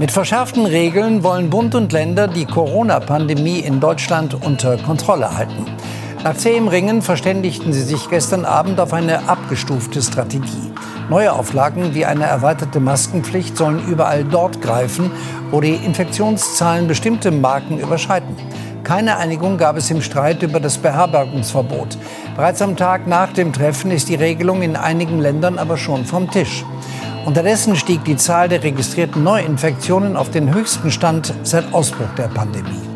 Mit verschärften Regeln wollen Bund und Länder die Corona-Pandemie in Deutschland unter Kontrolle halten. Nach zähem Ringen verständigten sie sich gestern Abend auf eine abgestufte Strategie. Neue Auflagen wie eine erweiterte Maskenpflicht sollen überall dort greifen, wo die Infektionszahlen bestimmte Marken überschreiten. Keine Einigung gab es im Streit über das Beherbergungsverbot. Bereits am Tag nach dem Treffen ist die Regelung in einigen Ländern aber schon vom Tisch. Unterdessen stieg die Zahl der registrierten Neuinfektionen auf den höchsten Stand seit Ausbruch der Pandemie.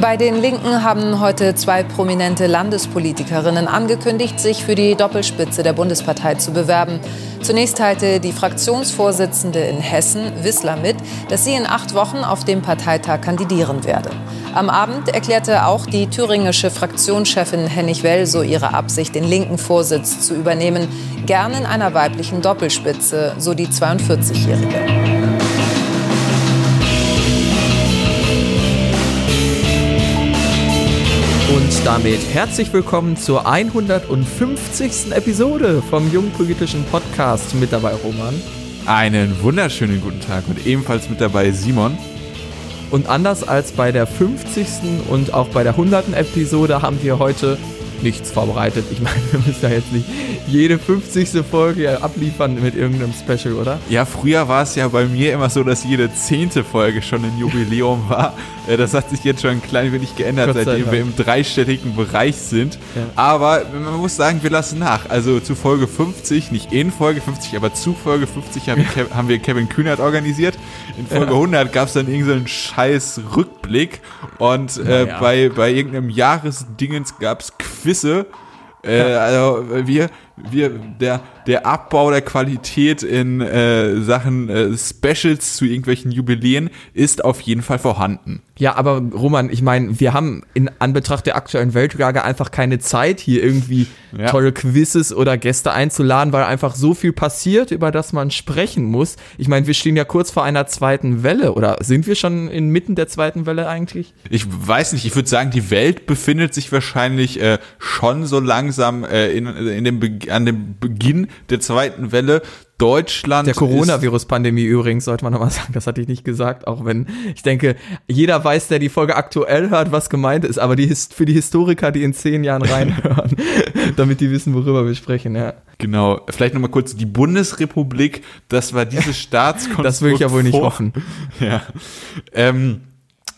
Bei den Linken haben heute zwei prominente Landespolitikerinnen angekündigt, sich für die Doppelspitze der Bundespartei zu bewerben. Zunächst teilte die Fraktionsvorsitzende in Hessen, Wissler, mit, dass sie in acht Wochen auf dem Parteitag kandidieren werde. Am Abend erklärte auch die thüringische Fraktionschefin Hennig Well ihre Absicht, den linken Vorsitz zu übernehmen, gern in einer weiblichen Doppelspitze, so die 42-Jährige. Und damit herzlich willkommen zur 150. Episode vom Jungpolitischen Podcast. Mit dabei Roman. Einen wunderschönen guten Tag und ebenfalls mit dabei Simon. Und anders als bei der 50. und auch bei der 100. Episode haben wir heute nichts vorbereitet. Ich meine, wir müssen ja jetzt nicht jede 50. Folge abliefern mit irgendeinem Special, oder? Ja, früher war es ja bei mir immer so, dass jede zehnte Folge schon ein Jubiläum war. Äh, das hat sich jetzt schon ein klein wenig geändert, seitdem wir im dreistelligen Bereich sind. Ja. Aber man muss sagen, wir lassen nach. Also zu Folge 50, nicht in Folge 50, aber zu Folge 50 haben, wir, haben wir Kevin Kühnert organisiert. In Folge ja. 100 gab es dann irgendeinen scheiß Rückblick und äh, ja. bei, bei irgendeinem Jahresdingens gab es Quizze. Äh, also wir, wir, der, der Abbau der Qualität in äh, Sachen äh, Specials zu irgendwelchen Jubiläen ist auf jeden Fall vorhanden. Ja, aber Roman, ich meine, wir haben in Anbetracht der aktuellen Weltlage einfach keine Zeit, hier irgendwie ja. tolle Quizzes oder Gäste einzuladen, weil einfach so viel passiert, über das man sprechen muss. Ich meine, wir stehen ja kurz vor einer zweiten Welle oder sind wir schon inmitten der zweiten Welle eigentlich? Ich weiß nicht, ich würde sagen, die Welt befindet sich wahrscheinlich äh, schon so langsam äh, in, in dem Be an dem Beginn der zweiten Welle. Deutschland. Der Coronavirus-Pandemie übrigens, sollte man nochmal sagen, das hatte ich nicht gesagt, auch wenn ich denke, jeder weiß, der die Folge aktuell hört, was gemeint ist, aber die für die Historiker, die in zehn Jahren reinhören, damit die wissen, worüber wir sprechen, ja. Genau, vielleicht nochmal kurz, die Bundesrepublik, das war dieses Staatskonstrukt. das will ich ja wohl nicht hoffen. Ja. Ähm,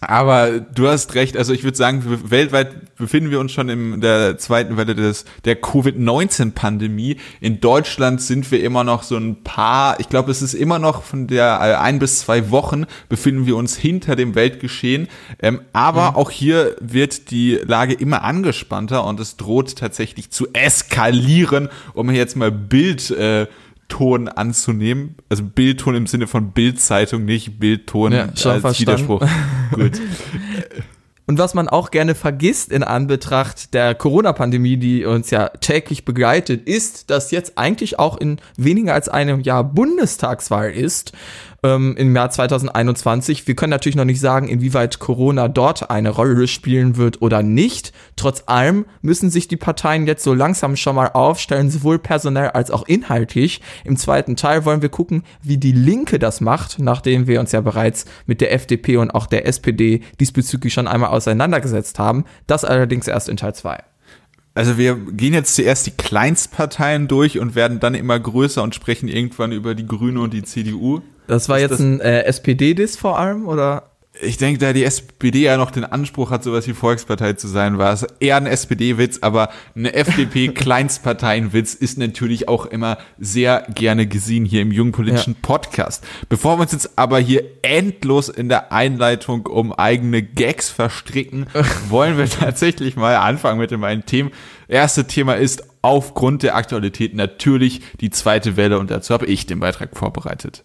aber du hast recht, also ich würde sagen, weltweit befinden wir uns schon in der zweiten Welle des, der Covid-19-Pandemie. In Deutschland sind wir immer noch so ein paar, ich glaube, es ist immer noch von der äh, ein bis zwei Wochen befinden wir uns hinter dem Weltgeschehen. Ähm, aber mhm. auch hier wird die Lage immer angespannter und es droht tatsächlich zu eskalieren, um jetzt mal Bild äh, Ton anzunehmen. Also Bildton im Sinne von Bildzeitung, nicht Bildton ja, als verstanden. Widerspruch. Gut. Und was man auch gerne vergisst in Anbetracht der Corona-Pandemie, die uns ja täglich begleitet, ist, dass jetzt eigentlich auch in weniger als einem Jahr Bundestagswahl ist ähm, im Jahr 2021. Wir können natürlich noch nicht sagen, inwieweit Corona dort eine Rolle spielen wird oder nicht. Trotz allem müssen sich die Parteien jetzt so langsam schon mal aufstellen, sowohl personell als auch inhaltlich. Im zweiten Teil wollen wir gucken, wie die Linke das macht, nachdem wir uns ja bereits mit der FDP und auch der SPD diesbezüglich schon einmal auseinandergesetzt haben. Das allerdings erst in Teil 2. Also wir gehen jetzt zuerst die Kleinstparteien durch und werden dann immer größer und sprechen irgendwann über die Grüne und die CDU. Das war ist jetzt das ein äh, SPD-Diss vor allem, oder? Ich denke, da die SPD ja noch den Anspruch hat, sowas wie Volkspartei zu sein, war es eher ein SPD-Witz, aber eine FDP-Kleinstparteienwitz ist natürlich auch immer sehr gerne gesehen hier im jungpolitischen ja. Podcast. Bevor wir uns jetzt aber hier endlos in der Einleitung um eigene Gags verstricken, wollen wir tatsächlich mal anfangen mit dem einen Thema. Erste Thema ist aufgrund der Aktualität natürlich die zweite Welle und dazu habe ich den Beitrag vorbereitet.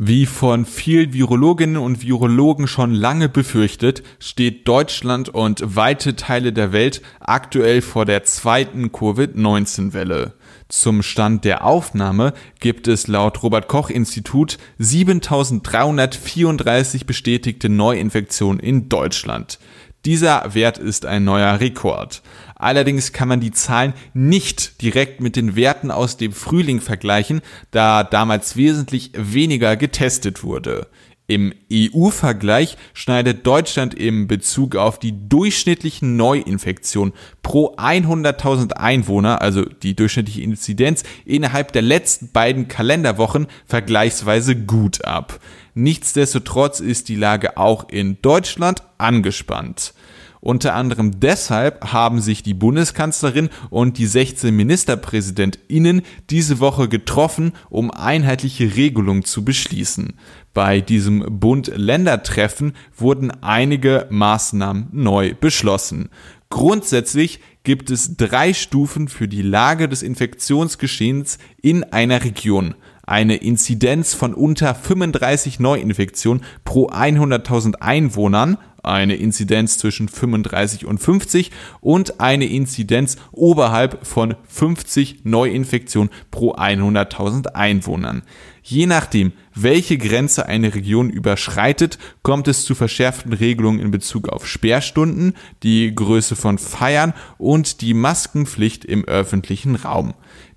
Wie von vielen Virologinnen und Virologen schon lange befürchtet, steht Deutschland und weite Teile der Welt aktuell vor der zweiten Covid-19-Welle. Zum Stand der Aufnahme gibt es laut Robert Koch Institut 7334 bestätigte Neuinfektionen in Deutschland. Dieser Wert ist ein neuer Rekord. Allerdings kann man die Zahlen nicht direkt mit den Werten aus dem Frühling vergleichen, da damals wesentlich weniger getestet wurde. Im EU-Vergleich schneidet Deutschland im Bezug auf die durchschnittlichen Neuinfektionen pro 100.000 Einwohner, also die durchschnittliche Inzidenz, innerhalb der letzten beiden Kalenderwochen vergleichsweise gut ab. Nichtsdestotrotz ist die Lage auch in Deutschland angespannt. Unter anderem deshalb haben sich die Bundeskanzlerin und die 16 Ministerpräsidentinnen diese Woche getroffen, um einheitliche Regelungen zu beschließen. Bei diesem Bund-Länder-Treffen wurden einige Maßnahmen neu beschlossen. Grundsätzlich gibt es drei Stufen für die Lage des Infektionsgeschehens in einer Region. Eine Inzidenz von unter 35 Neuinfektionen pro 100.000 Einwohnern, eine Inzidenz zwischen 35 und 50 und eine Inzidenz oberhalb von 50 Neuinfektionen pro 100.000 Einwohnern. Je nachdem, welche Grenze eine Region überschreitet, kommt es zu verschärften Regelungen in Bezug auf Sperrstunden, die Größe von Feiern und die Maskenpflicht im öffentlichen Raum.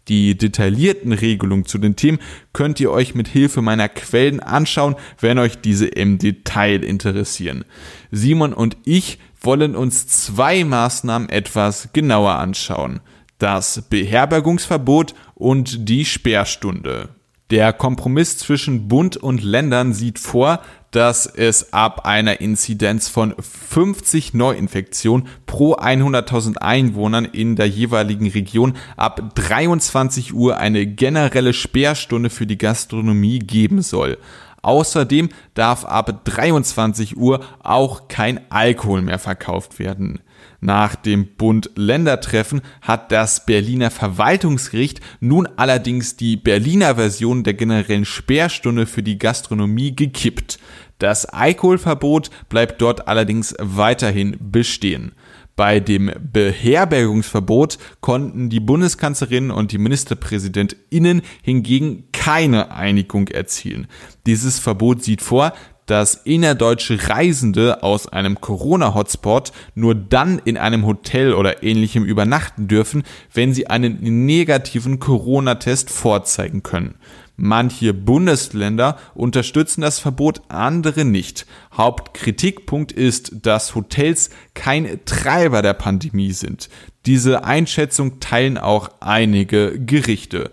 Die detaillierten Regelungen zu den Themen könnt ihr euch mit Hilfe meiner Quellen anschauen, wenn euch diese im Detail interessieren. Simon und ich wollen uns zwei Maßnahmen etwas genauer anschauen. Das Beherbergungsverbot und die Sperrstunde. Der Kompromiss zwischen Bund und Ländern sieht vor, dass es ab einer Inzidenz von 50 Neuinfektionen pro 100.000 Einwohnern in der jeweiligen Region ab 23 Uhr eine generelle Sperrstunde für die Gastronomie geben soll. Außerdem darf ab 23 Uhr auch kein Alkohol mehr verkauft werden. Nach dem Bund-Länder-Treffen hat das Berliner Verwaltungsgericht nun allerdings die Berliner Version der generellen Sperrstunde für die Gastronomie gekippt. Das Alkoholverbot bleibt dort allerdings weiterhin bestehen. Bei dem Beherbergungsverbot konnten die Bundeskanzlerin und die Ministerpräsidentinnen hingegen keine Einigung erzielen. Dieses Verbot sieht vor, dass innerdeutsche Reisende aus einem Corona-Hotspot nur dann in einem Hotel oder ähnlichem übernachten dürfen, wenn sie einen negativen Corona-Test vorzeigen können. Manche Bundesländer unterstützen das Verbot, andere nicht. Hauptkritikpunkt ist, dass Hotels kein Treiber der Pandemie sind. Diese Einschätzung teilen auch einige Gerichte.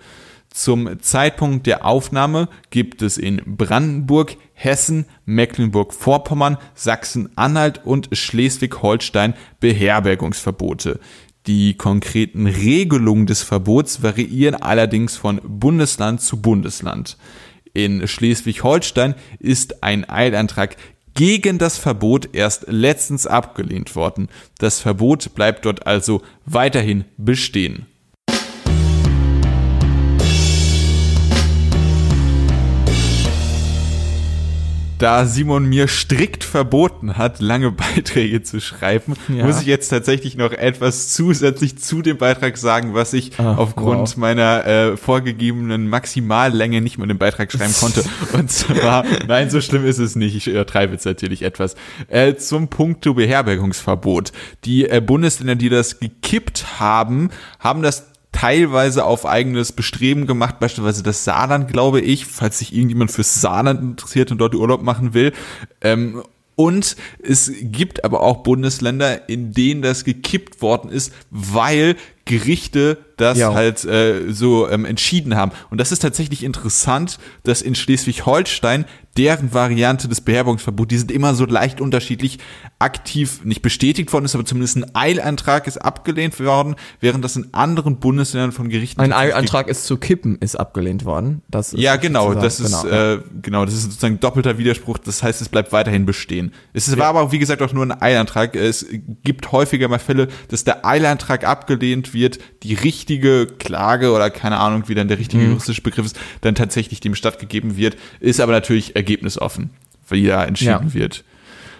Zum Zeitpunkt der Aufnahme gibt es in Brandenburg, Hessen, Mecklenburg-Vorpommern, Sachsen-Anhalt und Schleswig-Holstein Beherbergungsverbote. Die konkreten Regelungen des Verbots variieren allerdings von Bundesland zu Bundesland. In Schleswig-Holstein ist ein Eilantrag gegen das Verbot erst letztens abgelehnt worden. Das Verbot bleibt dort also weiterhin bestehen. Da Simon mir strikt verboten hat, lange Beiträge zu schreiben, ja. muss ich jetzt tatsächlich noch etwas zusätzlich zu dem Beitrag sagen, was ich Ach, aufgrund wow. meiner äh, vorgegebenen Maximallänge nicht mehr in den Beitrag schreiben konnte. Und zwar, nein, so schlimm ist es nicht. Ich übertreibe jetzt natürlich etwas. Äh, zum Punkto Beherbergungsverbot. Die äh, Bundesländer, die das gekippt haben, haben das teilweise auf eigenes Bestreben gemacht, beispielsweise das Saarland, glaube ich, falls sich irgendjemand fürs Saarland interessiert und dort Urlaub machen will. Ähm, und es gibt aber auch Bundesländer, in denen das gekippt worden ist, weil Gerichte das ja. halt äh, so ähm, entschieden haben. Und das ist tatsächlich interessant, dass in Schleswig-Holstein deren Variante des Beherbergungsverbots, die sind immer so leicht unterschiedlich, aktiv nicht bestätigt worden ist, aber zumindest ein Eilantrag ist abgelehnt worden, während das in anderen Bundesländern von Gerichten ein Eilantrag ist zu kippen ist abgelehnt worden. Das ja genau, das ist genau, äh, genau, das ist sozusagen doppelter Widerspruch. Das heißt, es bleibt weiterhin bestehen. Es ja. war aber wie gesagt auch nur ein Eilantrag. Es gibt häufiger mal Fälle, dass der Eilantrag abgelehnt wird, die richtige Klage oder keine Ahnung, wie dann der richtige mhm. juristische Begriff ist, dann tatsächlich dem stattgegeben wird, ist aber natürlich ergebnisoffen, wie da entschieden ja. wird.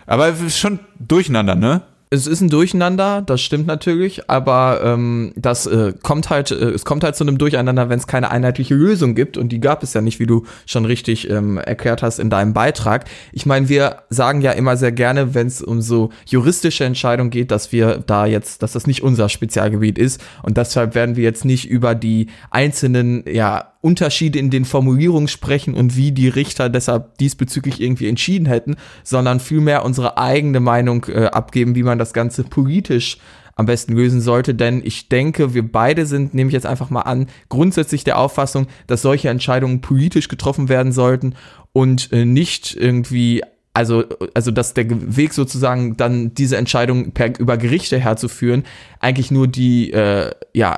Aber schon durcheinander, ne? Es ist ein Durcheinander, das stimmt natürlich, aber ähm, das äh, kommt halt, äh, es kommt halt zu einem Durcheinander, wenn es keine einheitliche Lösung gibt und die gab es ja nicht, wie du schon richtig ähm, erklärt hast in deinem Beitrag. Ich meine, wir sagen ja immer sehr gerne, wenn es um so juristische Entscheidungen geht, dass wir da jetzt, dass das nicht unser Spezialgebiet ist und deshalb werden wir jetzt nicht über die einzelnen, ja, Unterschiede in den Formulierungen sprechen und wie die Richter deshalb diesbezüglich irgendwie entschieden hätten, sondern vielmehr unsere eigene Meinung äh, abgeben, wie man das Ganze politisch am besten lösen sollte. Denn ich denke, wir beide sind, nehme ich jetzt einfach mal an, grundsätzlich der Auffassung, dass solche Entscheidungen politisch getroffen werden sollten und äh, nicht irgendwie also, also dass der Weg sozusagen dann diese Entscheidung per, über Gerichte herzuführen, eigentlich nur die, äh, ja,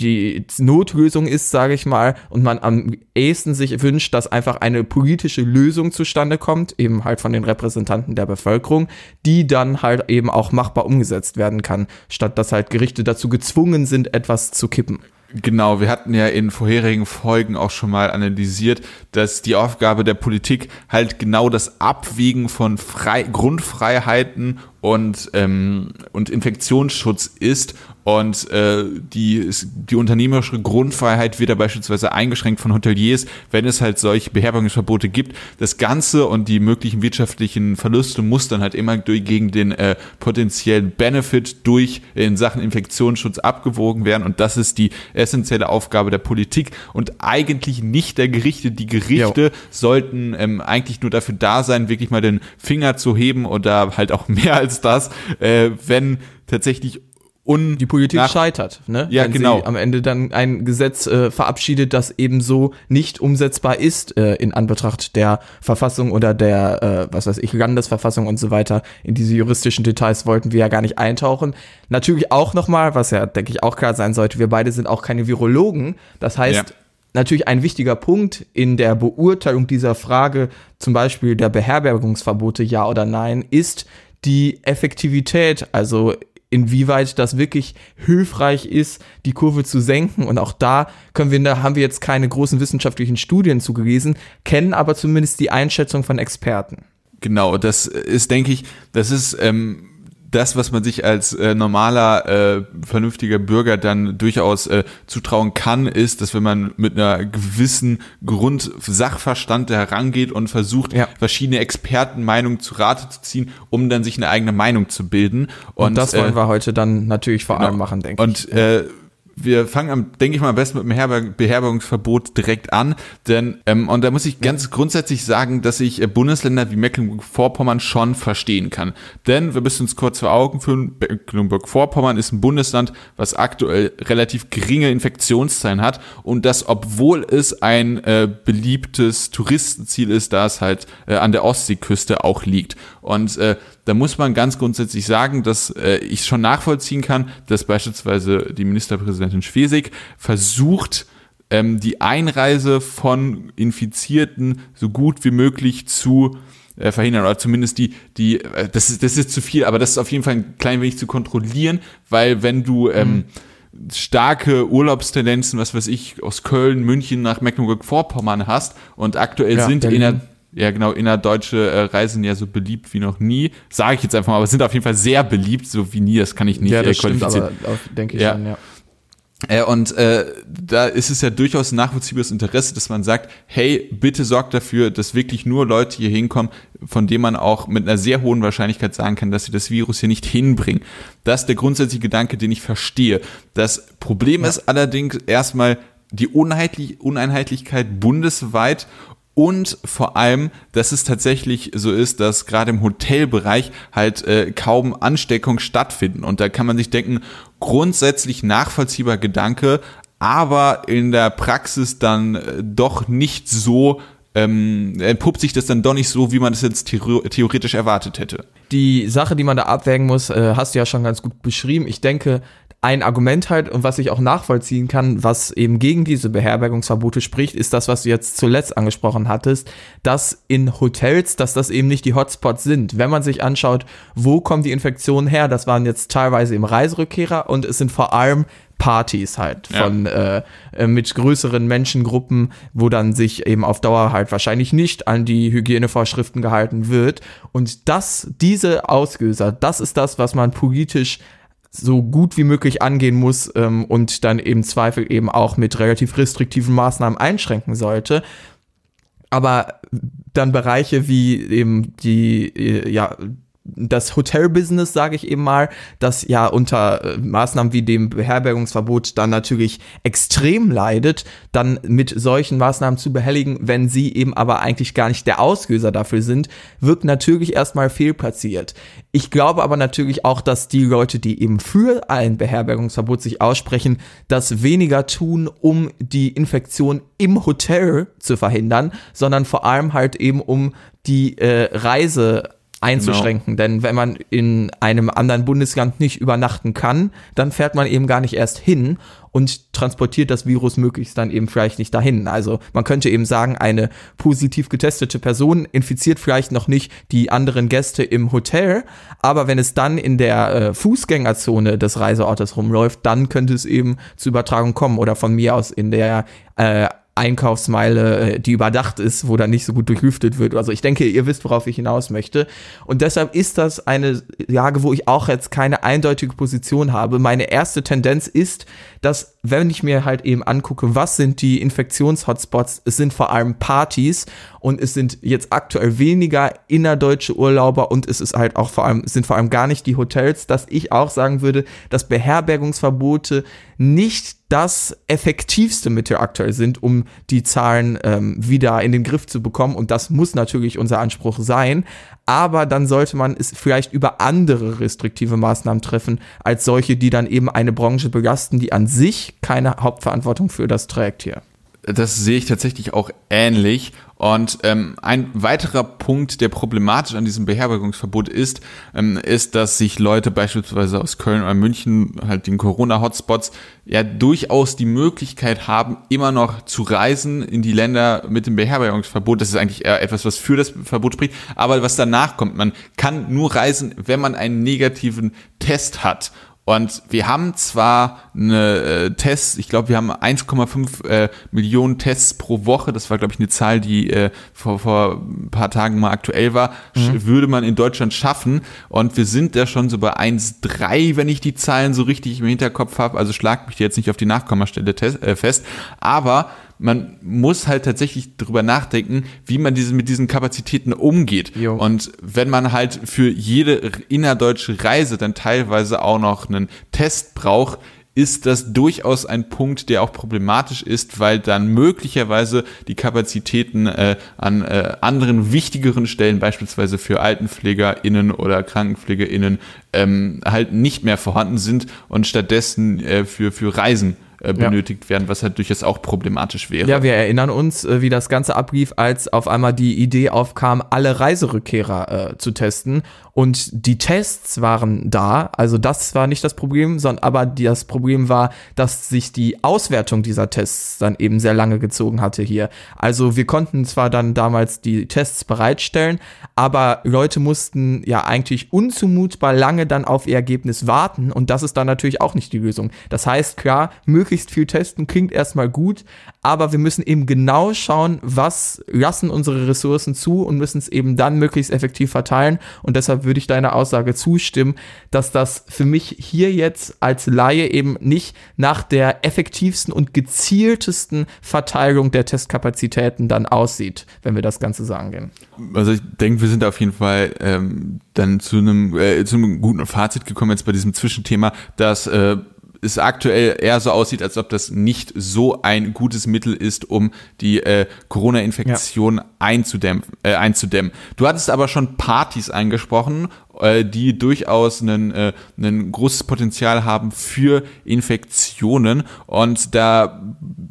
die Notlösung ist, sage ich mal, und man am ehesten sich wünscht, dass einfach eine politische Lösung zustande kommt, eben halt von den Repräsentanten der Bevölkerung, die dann halt eben auch machbar umgesetzt werden kann, statt dass halt Gerichte dazu gezwungen sind, etwas zu kippen. Genau, wir hatten ja in vorherigen Folgen auch schon mal analysiert, dass die Aufgabe der Politik halt genau das Abwägen von Frei Grundfreiheiten und, ähm, und Infektionsschutz ist. Und äh, die, die unternehmerische Grundfreiheit wird da beispielsweise eingeschränkt von Hoteliers, wenn es halt solche Beherbergungsverbote gibt. Das Ganze und die möglichen wirtschaftlichen Verluste muss dann halt immer durch, gegen den äh, potenziellen Benefit durch in Sachen Infektionsschutz abgewogen werden. Und das ist die essentielle Aufgabe der Politik und eigentlich nicht der Gerichte. Die Gerichte jo. sollten ähm, eigentlich nur dafür da sein, wirklich mal den Finger zu heben oder halt auch mehr als das, äh, wenn tatsächlich Un die Politik nach, scheitert, ne? Ja, Wenn genau. Sie am Ende dann ein Gesetz äh, verabschiedet, das ebenso nicht umsetzbar ist äh, in Anbetracht der Verfassung oder der, äh, was weiß ich, Landesverfassung und so weiter. In diese juristischen Details wollten wir ja gar nicht eintauchen. Natürlich auch nochmal, was ja, denke ich, auch klar sein sollte, wir beide sind auch keine Virologen. Das heißt, ja. natürlich ein wichtiger Punkt in der Beurteilung dieser Frage, zum Beispiel der Beherbergungsverbote, ja oder nein, ist die Effektivität, also inwieweit das wirklich hilfreich ist, die Kurve zu senken. Und auch da können wir, da haben wir jetzt keine großen wissenschaftlichen Studien zugelesen, kennen aber zumindest die Einschätzung von Experten. Genau, das ist, denke ich, das ist ähm, das, was man sich als äh, normaler, äh, vernünftiger Bürger dann durchaus äh, zutrauen kann, ist, dass wenn man mit einer gewissen Grundsachverstand herangeht und versucht, ja. verschiedene Expertenmeinungen zu Rate zu ziehen, um dann sich eine eigene Meinung zu bilden. Und, und das wollen äh, wir heute dann natürlich vor genau. allem machen, denke ich. Und äh, wir fangen am, denke ich mal, am besten mit dem Herber Beherbergungsverbot direkt an. Denn, ähm, und da muss ich ganz grundsätzlich sagen, dass ich äh, Bundesländer wie Mecklenburg-Vorpommern schon verstehen kann. Denn wir müssen uns kurz vor Augen führen, Mecklenburg-Vorpommern ist ein Bundesland, was aktuell relativ geringe Infektionszahlen hat und das, obwohl es ein äh, beliebtes Touristenziel ist, da es halt äh, an der Ostseeküste auch liegt. Und äh, da muss man ganz grundsätzlich sagen, dass äh, ich schon nachvollziehen kann, dass beispielsweise die Ministerpräsidentin Schwesig versucht, ähm, die Einreise von Infizierten so gut wie möglich zu äh, verhindern oder zumindest die, die, äh, das ist, das ist zu viel, aber das ist auf jeden Fall ein klein wenig zu kontrollieren, weil wenn du ähm, mhm starke Urlaubstendenzen, was weiß ich, aus Köln, München nach Mecklenburg-Vorpommern hast und aktuell ja, sind Berlin. in der ja, genau, innerdeutsche äh, Reisen ja so beliebt wie noch nie. Sage ich jetzt einfach mal, aber sind auf jeden Fall sehr beliebt, so wie nie, das kann ich nicht ja, das äh, qualifizieren. Stimmt, aber auch, denke ich ja. schon, ja. Äh, und äh, da ist es ja durchaus ein nachvollziehbares Interesse, dass man sagt, hey, bitte sorgt dafür, dass wirklich nur Leute hier hinkommen, von denen man auch mit einer sehr hohen Wahrscheinlichkeit sagen kann, dass sie das Virus hier nicht hinbringen. Das ist der grundsätzliche Gedanke, den ich verstehe. Das Problem ja. ist allerdings erstmal die Uneinheitlichkeit bundesweit und vor allem, dass es tatsächlich so ist, dass gerade im Hotelbereich halt äh, kaum Ansteckung stattfinden. Und da kann man sich denken, grundsätzlich nachvollziehbar Gedanke, aber in der Praxis dann äh, doch nicht so ähm, entpuppt sich das dann doch nicht so, wie man es jetzt theoretisch erwartet hätte. Die Sache, die man da abwägen muss, äh, hast du ja schon ganz gut beschrieben. Ich denke, ein Argument halt und was ich auch nachvollziehen kann, was eben gegen diese Beherbergungsverbote spricht, ist das, was du jetzt zuletzt angesprochen hattest, dass in Hotels, dass das eben nicht die Hotspots sind. Wenn man sich anschaut, wo kommen die Infektionen her, das waren jetzt teilweise im Reiserückkehrer und es sind vor allem Partys halt von ja. äh, äh, mit größeren Menschengruppen, wo dann sich eben auf Dauer halt wahrscheinlich nicht an die Hygienevorschriften gehalten wird. Und das, diese Auslöser, das ist das, was man politisch so gut wie möglich angehen muss ähm, und dann eben Zweifel eben auch mit relativ restriktiven Maßnahmen einschränken sollte. Aber dann Bereiche wie eben die, äh, ja, das Hotelbusiness, sage ich eben mal, das ja unter äh, Maßnahmen wie dem Beherbergungsverbot dann natürlich extrem leidet, dann mit solchen Maßnahmen zu behelligen, wenn sie eben aber eigentlich gar nicht der Auslöser dafür sind, wirkt natürlich erstmal fehlplatziert. Ich glaube aber natürlich auch, dass die Leute, die eben für ein Beherbergungsverbot sich aussprechen, das weniger tun, um die Infektion im Hotel zu verhindern, sondern vor allem halt eben um die äh, Reise einzuschränken. Genau. Denn wenn man in einem anderen Bundesland nicht übernachten kann, dann fährt man eben gar nicht erst hin und transportiert das Virus möglichst dann eben vielleicht nicht dahin. Also man könnte eben sagen, eine positiv getestete Person infiziert vielleicht noch nicht die anderen Gäste im Hotel, aber wenn es dann in der äh, Fußgängerzone des Reiseortes rumläuft, dann könnte es eben zu Übertragung kommen oder von mir aus in der äh, Einkaufsmeile, äh, die überdacht ist, wo dann nicht so gut durchlüftet wird. Also ich denke, ihr wisst, worauf ich hinaus möchte. Und deshalb ist das eine Lage, wo ich auch jetzt keine eindeutige Position habe. Meine erste Tendenz ist, dass wenn ich mir halt eben angucke, was sind die Infektionshotspots, es sind vor allem Partys und es sind jetzt aktuell weniger innerdeutsche Urlauber und es ist halt auch vor allem, sind vor allem gar nicht die Hotels, dass ich auch sagen würde, dass Beherbergungsverbote nicht das effektivste Mittel aktuell sind, um die Zahlen ähm, wieder in den Griff zu bekommen. Und das muss natürlich unser Anspruch sein aber dann sollte man es vielleicht über andere restriktive Maßnahmen treffen, als solche, die dann eben eine Branche belasten, die an sich keine Hauptverantwortung für das trägt hier. Das sehe ich tatsächlich auch ähnlich. Und ähm, ein weiterer Punkt, der problematisch an diesem Beherbergungsverbot ist, ähm, ist, dass sich Leute beispielsweise aus Köln oder München, halt den Corona-Hotspots, ja durchaus die Möglichkeit haben, immer noch zu reisen in die Länder mit dem Beherbergungsverbot. Das ist eigentlich eher etwas, was für das Verbot spricht. Aber was danach kommt, man kann nur reisen, wenn man einen negativen Test hat. Und wir haben zwar eine äh, Tests, ich glaube, wir haben 1,5 äh, Millionen Tests pro Woche. Das war, glaube ich, eine Zahl, die äh, vor, vor ein paar Tagen mal aktuell war. Mhm. Würde man in Deutschland schaffen. Und wir sind da schon so bei 1,3, wenn ich die Zahlen so richtig im Hinterkopf habe. Also schlag mich jetzt nicht auf die Nachkommastelle äh, fest. Aber man muss halt tatsächlich drüber nachdenken, wie man diese, mit diesen Kapazitäten umgeht. Jo. Und wenn man halt für jede innerdeutsche Reise dann teilweise auch noch einen Test braucht, ist das durchaus ein Punkt, der auch problematisch ist, weil dann möglicherweise die Kapazitäten äh, an äh, anderen wichtigeren Stellen, beispielsweise für AltenpflegerInnen oder KrankenpflegerInnen, ähm, halt nicht mehr vorhanden sind und stattdessen äh, für, für Reisen äh, benötigt ja. werden, was halt durchaus auch problematisch wäre. Ja, wir erinnern uns, äh, wie das Ganze ablief, als auf einmal die Idee aufkam, alle Reiserückkehrer äh, zu testen. Und die Tests waren da, also das war nicht das Problem, sondern aber das Problem war, dass sich die Auswertung dieser Tests dann eben sehr lange gezogen hatte hier. Also wir konnten zwar dann damals die Tests bereitstellen, aber Leute mussten ja eigentlich unzumutbar lange dann auf ihr Ergebnis warten und das ist dann natürlich auch nicht die Lösung. Das heißt, klar, möglichst viel testen klingt erstmal gut, aber wir müssen eben genau schauen, was lassen unsere Ressourcen zu und müssen es eben dann möglichst effektiv verteilen. Und deshalb würde ich deiner Aussage zustimmen, dass das für mich hier jetzt als Laie eben nicht nach der effektivsten und gezieltesten Verteilung der Testkapazitäten dann aussieht, wenn wir das Ganze sagen gehen. Also ich denke, wir sind auf jeden Fall ähm, dann zu einem, äh, guten Fazit gekommen jetzt bei diesem Zwischenthema, dass äh, es aktuell eher so aussieht, als ob das nicht so ein gutes Mittel ist, um die äh, Corona-Infektion ja. einzudämmen, äh, einzudämmen. Du hattest aber schon Partys angesprochen, äh, die durchaus ein äh, großes Potenzial haben für Infektionen. Und da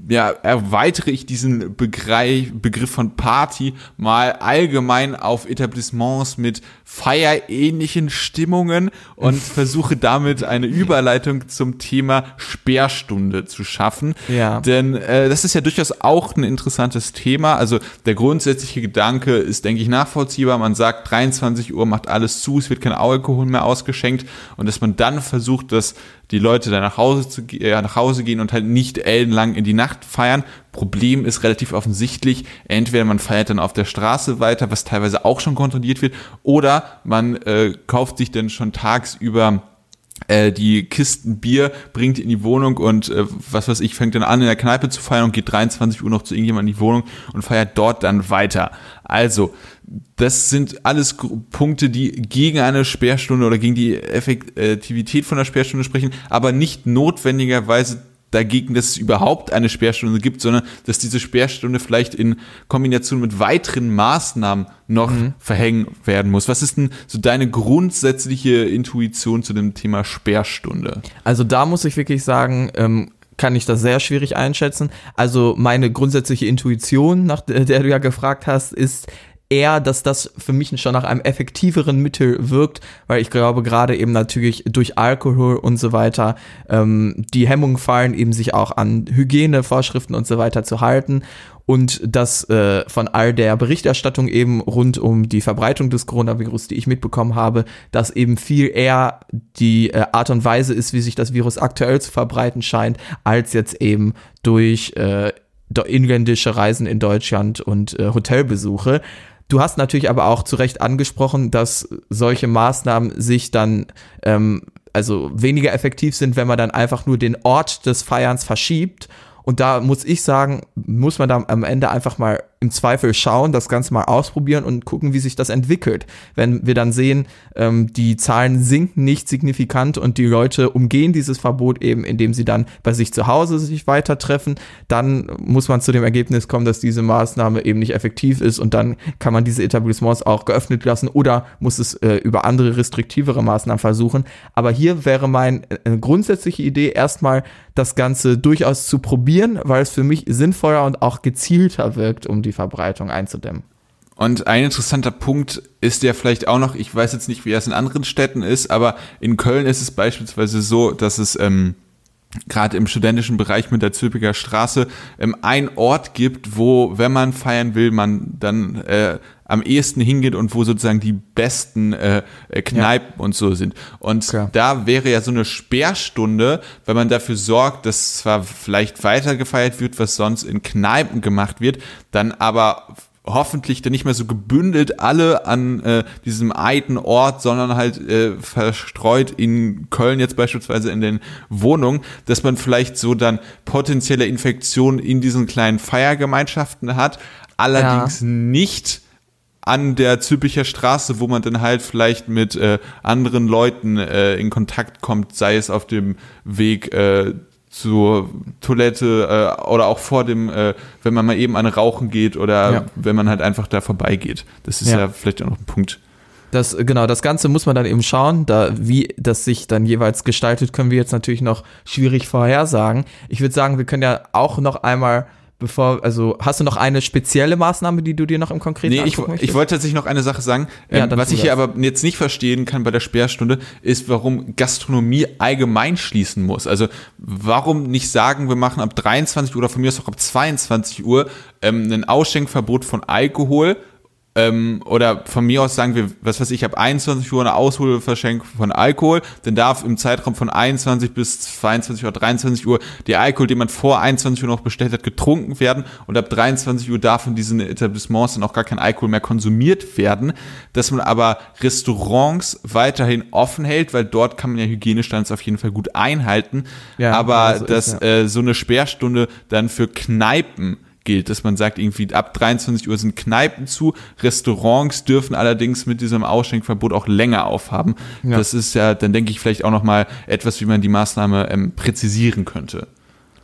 ja, erweitere ich diesen Begreif, Begriff von Party mal allgemein auf Etablissements mit feierähnlichen Stimmungen und versuche damit eine Überleitung zum Thema Sperrstunde zu schaffen. Ja. Denn äh, das ist ja durchaus auch ein interessantes Thema. Also der grundsätzliche Gedanke ist, denke ich, nachvollziehbar. Man sagt, 23 Uhr macht alles zu, es wird kein Alkohol mehr ausgeschenkt und dass man dann versucht, dass die Leute dann nach Hause, zu, äh, nach Hause gehen und halt nicht ellenlang in die Nacht feiern. Problem ist relativ offensichtlich, entweder man feiert dann auf der Straße weiter, was teilweise auch schon kontrolliert wird, oder man äh, kauft sich dann schon tagsüber äh, die Kisten Bier bringt in die Wohnung und äh, was weiß ich, fängt dann an in der Kneipe zu feiern und geht 23 Uhr noch zu irgendjemandem in die Wohnung und feiert dort dann weiter. Also, das sind alles Punkte, die gegen eine Sperrstunde oder gegen die Effektivität von der Sperrstunde sprechen, aber nicht notwendigerweise dagegen, dass es überhaupt eine Sperrstunde gibt, sondern dass diese Sperrstunde vielleicht in Kombination mit weiteren Maßnahmen noch mhm. verhängen werden muss. Was ist denn so deine grundsätzliche Intuition zu dem Thema Sperrstunde? Also da muss ich wirklich sagen, ähm, kann ich das sehr schwierig einschätzen. Also meine grundsätzliche Intuition, nach der du ja gefragt hast, ist eher, dass das für mich schon nach einem effektiveren Mittel wirkt, weil ich glaube, gerade eben natürlich durch Alkohol und so weiter ähm, die Hemmungen fallen, eben sich auch an Hygienevorschriften und so weiter zu halten und dass äh, von all der Berichterstattung eben rund um die Verbreitung des Coronavirus, die ich mitbekommen habe, dass eben viel eher die äh, Art und Weise ist, wie sich das Virus aktuell zu verbreiten scheint, als jetzt eben durch äh, inländische Reisen in Deutschland und äh, Hotelbesuche. Du hast natürlich aber auch zu Recht angesprochen, dass solche Maßnahmen sich dann ähm, also weniger effektiv sind, wenn man dann einfach nur den Ort des Feierns verschiebt. Und da muss ich sagen, muss man da am Ende einfach mal im Zweifel schauen, das Ganze mal ausprobieren und gucken, wie sich das entwickelt. Wenn wir dann sehen, ähm, die Zahlen sinken nicht signifikant und die Leute umgehen dieses Verbot eben, indem sie dann bei sich zu Hause sich weiter treffen, dann muss man zu dem Ergebnis kommen, dass diese Maßnahme eben nicht effektiv ist und dann kann man diese Etablissements auch geöffnet lassen oder muss es äh, über andere restriktivere Maßnahmen versuchen. Aber hier wäre meine äh, grundsätzliche Idee erstmal das Ganze durchaus zu probieren, weil es für mich sinnvoller und auch gezielter wirkt, um die Verbreitung einzudämmen. Und ein interessanter Punkt ist ja vielleicht auch noch, ich weiß jetzt nicht, wie das in anderen Städten ist, aber in Köln ist es beispielsweise so, dass es ähm, gerade im studentischen Bereich mit der Zülpiger Straße ähm, ein Ort gibt, wo, wenn man feiern will, man dann äh, am ehesten hingeht und wo sozusagen die besten äh, äh, Kneipen ja. und so sind. Und Klar. da wäre ja so eine Sperrstunde, wenn man dafür sorgt, dass zwar vielleicht weiter gefeiert wird, was sonst in Kneipen gemacht wird, dann aber hoffentlich dann nicht mehr so gebündelt alle an äh, diesem einen Ort, sondern halt äh, verstreut in Köln jetzt beispielsweise in den Wohnungen, dass man vielleicht so dann potenzielle Infektionen in diesen kleinen Feiergemeinschaften hat, allerdings ja. nicht an der Züricher Straße, wo man dann halt vielleicht mit äh, anderen Leuten äh, in Kontakt kommt, sei es auf dem Weg äh, zur Toilette äh, oder auch vor dem, äh, wenn man mal eben an Rauchen geht oder ja. wenn man halt einfach da vorbeigeht. Das ist ja, ja vielleicht auch noch ein Punkt. Das, genau, das Ganze muss man dann eben schauen, da, wie das sich dann jeweils gestaltet, können wir jetzt natürlich noch schwierig vorhersagen. Ich würde sagen, wir können ja auch noch einmal bevor, also hast du noch eine spezielle Maßnahme, die du dir noch im Konkreten Nee, ich, ich wollte tatsächlich noch eine Sache sagen. Ähm, ja, was ich hier aber jetzt nicht verstehen kann bei der Sperrstunde, ist, warum Gastronomie allgemein schließen muss. Also warum nicht sagen, wir machen ab 23 Uhr oder von mir aus auch ab 22 Uhr ähm, ein Ausschenkverbot von Alkohol ähm, oder von mir aus sagen wir, was weiß ich, ab 21 Uhr eine Ausholverschenkung von Alkohol, dann darf im Zeitraum von 21 bis 22 oder 23 Uhr der Alkohol, den man vor 21 Uhr noch bestellt hat, getrunken werden. Und ab 23 Uhr darf in diesen Etablissements dann auch gar kein Alkohol mehr konsumiert werden, dass man aber Restaurants weiterhin offen hält, weil dort kann man ja Hygienestands auf jeden Fall gut einhalten, ja, aber also dass ist, ja. äh, so eine Sperrstunde dann für Kneipen gilt, dass man sagt, irgendwie ab 23 Uhr sind Kneipen zu, Restaurants dürfen allerdings mit diesem Ausschenkverbot auch länger aufhaben. Ja. Das ist ja, dann denke ich vielleicht auch nochmal etwas, wie man die Maßnahme ähm, präzisieren könnte.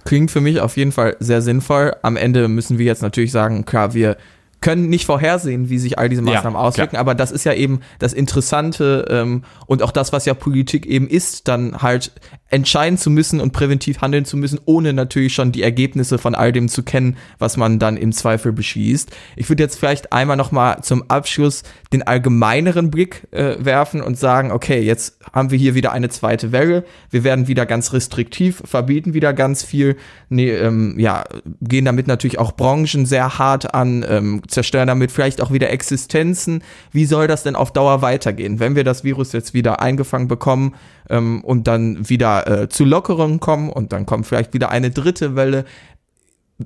Klingt für mich auf jeden Fall sehr sinnvoll. Am Ende müssen wir jetzt natürlich sagen, klar, wir können nicht vorhersehen, wie sich all diese Maßnahmen ja, auswirken, klar. aber das ist ja eben das Interessante ähm, und auch das, was ja Politik eben ist, dann halt entscheiden zu müssen und präventiv handeln zu müssen, ohne natürlich schon die Ergebnisse von all dem zu kennen, was man dann im Zweifel beschließt. Ich würde jetzt vielleicht einmal noch mal zum Abschluss den allgemeineren Blick äh, werfen und sagen, okay, jetzt haben wir hier wieder eine zweite Welle, wir werden wieder ganz restriktiv, verbieten wieder ganz viel, nee, ähm, ja, gehen damit natürlich auch Branchen sehr hart an, ähm, zerstören damit vielleicht auch wieder Existenzen. Wie soll das denn auf Dauer weitergehen, wenn wir das Virus jetzt wieder eingefangen bekommen ähm, und dann wieder äh, zu Lockerungen kommen und dann kommt vielleicht wieder eine dritte Welle?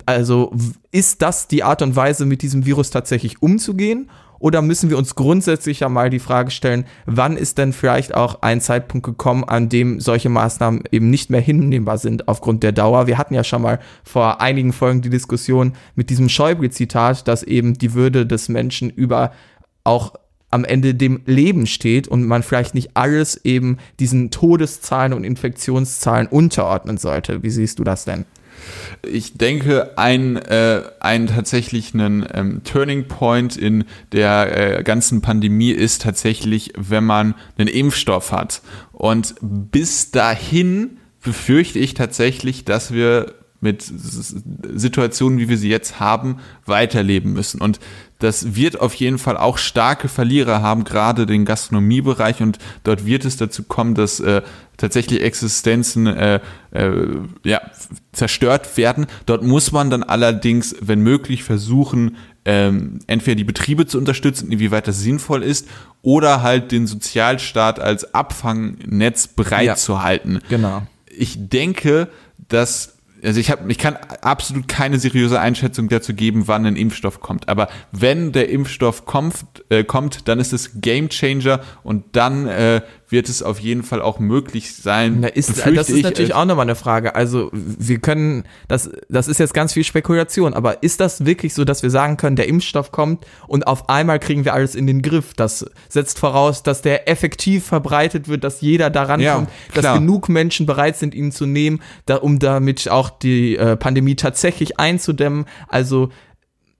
Also ist das die Art und Weise, mit diesem Virus tatsächlich umzugehen? Oder müssen wir uns grundsätzlich ja mal die Frage stellen, wann ist denn vielleicht auch ein Zeitpunkt gekommen, an dem solche Maßnahmen eben nicht mehr hinnehmbar sind aufgrund der Dauer? Wir hatten ja schon mal vor einigen Folgen die Diskussion mit diesem Schäuble-Zitat, dass eben die Würde des Menschen über auch am Ende dem Leben steht und man vielleicht nicht alles eben diesen Todeszahlen und Infektionszahlen unterordnen sollte. Wie siehst du das denn? Ich denke, ein, äh, ein tatsächlich einen ähm, Turning Point in der äh, ganzen Pandemie ist tatsächlich, wenn man einen Impfstoff hat. Und bis dahin befürchte ich tatsächlich, dass wir mit Situationen, wie wir sie jetzt haben, weiterleben müssen. Und das wird auf jeden Fall auch starke Verlierer haben, gerade den Gastronomiebereich. Und dort wird es dazu kommen, dass äh, tatsächlich Existenzen äh, äh, ja, zerstört werden. Dort muss man dann allerdings, wenn möglich, versuchen, ähm, entweder die Betriebe zu unterstützen, inwieweit das sinnvoll ist, oder halt den Sozialstaat als Abfangnetz bereitzuhalten. Ja, genau. Ich denke, dass also ich habe, ich kann absolut keine seriöse Einschätzung dazu geben, wann ein Impfstoff kommt. Aber wenn der Impfstoff kommt, äh, kommt dann ist es Game Changer und dann äh, wird es auf jeden Fall auch möglich sein. Na, ist, das ist natürlich äh, auch nochmal eine Frage. Also wir können, das, das ist jetzt ganz viel Spekulation, aber ist das wirklich so, dass wir sagen können, der Impfstoff kommt und auf einmal kriegen wir alles in den Griff? Das setzt voraus, dass der effektiv verbreitet wird, dass jeder daran ja, kommt, dass klar. genug Menschen bereit sind, ihn zu nehmen, da, um damit auch die äh, Pandemie tatsächlich einzudämmen. Also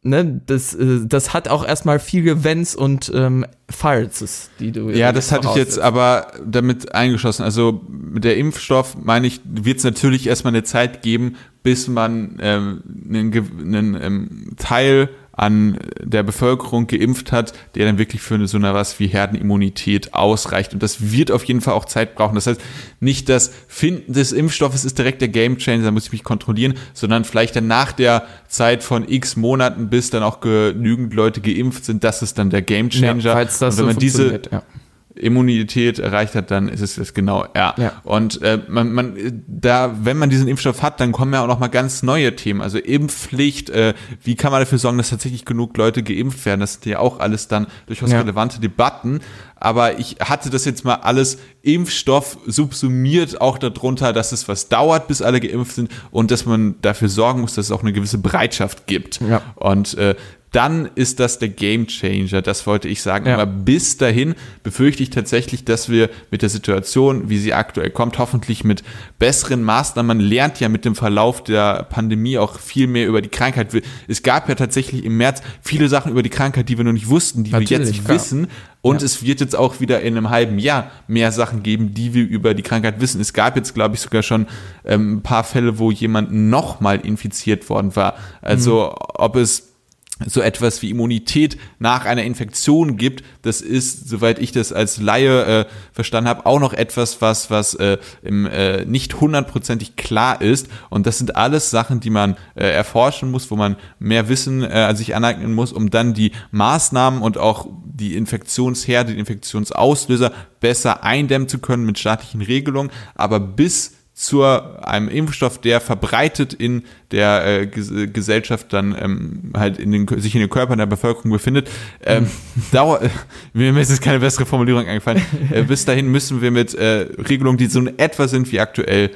ne, das, äh, das hat auch erstmal viele Wenns und ähm, Falses, die du. Ja, das hatte ich jetzt aber damit eingeschlossen. Also mit der Impfstoff, meine ich, wird es natürlich erstmal eine Zeit geben, bis man ähm, einen, einen ähm, Teil an der Bevölkerung geimpft hat, der dann wirklich für so eine was wie Herdenimmunität ausreicht. Und das wird auf jeden Fall auch Zeit brauchen. Das heißt, nicht das Finden des Impfstoffes ist direkt der Gamechanger, da muss ich mich kontrollieren, sondern vielleicht dann nach der Zeit von x Monaten, bis dann auch genügend Leute geimpft sind, das ist dann der Gamechanger. Ja, falls das Und wenn so man diese ja. Immunität erreicht hat, dann ist es das genau R. Ja. Und äh, man, man, da, wenn man diesen Impfstoff hat, dann kommen ja auch noch mal ganz neue Themen. Also Impfpflicht, äh, wie kann man dafür sorgen, dass tatsächlich genug Leute geimpft werden? Das sind ja auch alles dann durchaus ja. relevante Debatten. Aber ich hatte das jetzt mal alles Impfstoff subsumiert, auch darunter, dass es was dauert, bis alle geimpft sind und dass man dafür sorgen muss, dass es auch eine gewisse Bereitschaft gibt. Ja. Und äh, dann ist das der Game Changer. Das wollte ich sagen. Ja. Aber bis dahin befürchte ich tatsächlich, dass wir mit der Situation, wie sie aktuell kommt, hoffentlich mit besseren Maßnahmen, man lernt ja mit dem Verlauf der Pandemie auch viel mehr über die Krankheit. Es gab ja tatsächlich im März viele Sachen über die Krankheit, die wir noch nicht wussten, die Natürlich, wir jetzt klar. wissen. Und ja. es wird jetzt auch wieder in einem halben Jahr mehr Sachen geben, die wir über die Krankheit wissen. Es gab jetzt, glaube ich, sogar schon ähm, ein paar Fälle, wo jemand nochmal infiziert worden war. Also mhm. ob es so etwas wie Immunität nach einer Infektion gibt, das ist, soweit ich das als Laie äh, verstanden habe, auch noch etwas, was, was äh, im, äh, nicht hundertprozentig klar ist. Und das sind alles Sachen, die man äh, erforschen muss, wo man mehr Wissen äh, sich aneignen muss, um dann die Maßnahmen und auch die Infektionsherde, die Infektionsauslöser besser eindämmen zu können mit staatlichen Regelungen. Aber bis zu einem Impfstoff, der verbreitet in der äh, Gesellschaft dann ähm, halt in den, sich in den Körpern der Bevölkerung befindet. Ähm, dauer, mir ist jetzt keine bessere Formulierung eingefallen. Äh, bis dahin müssen wir mit äh, Regelungen, die so in etwa sind wie aktuell,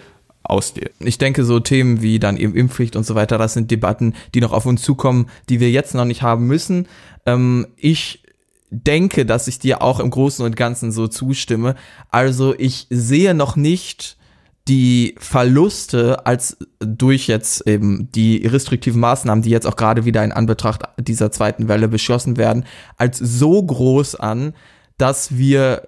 ausgehen. Ich denke, so Themen wie dann eben Impfpflicht und so weiter, das sind Debatten, die noch auf uns zukommen, die wir jetzt noch nicht haben müssen. Ähm, ich denke, dass ich dir auch im Großen und Ganzen so zustimme. Also ich sehe noch nicht die Verluste als durch jetzt eben die restriktiven Maßnahmen, die jetzt auch gerade wieder in Anbetracht dieser zweiten Welle beschlossen werden, als so groß an, dass wir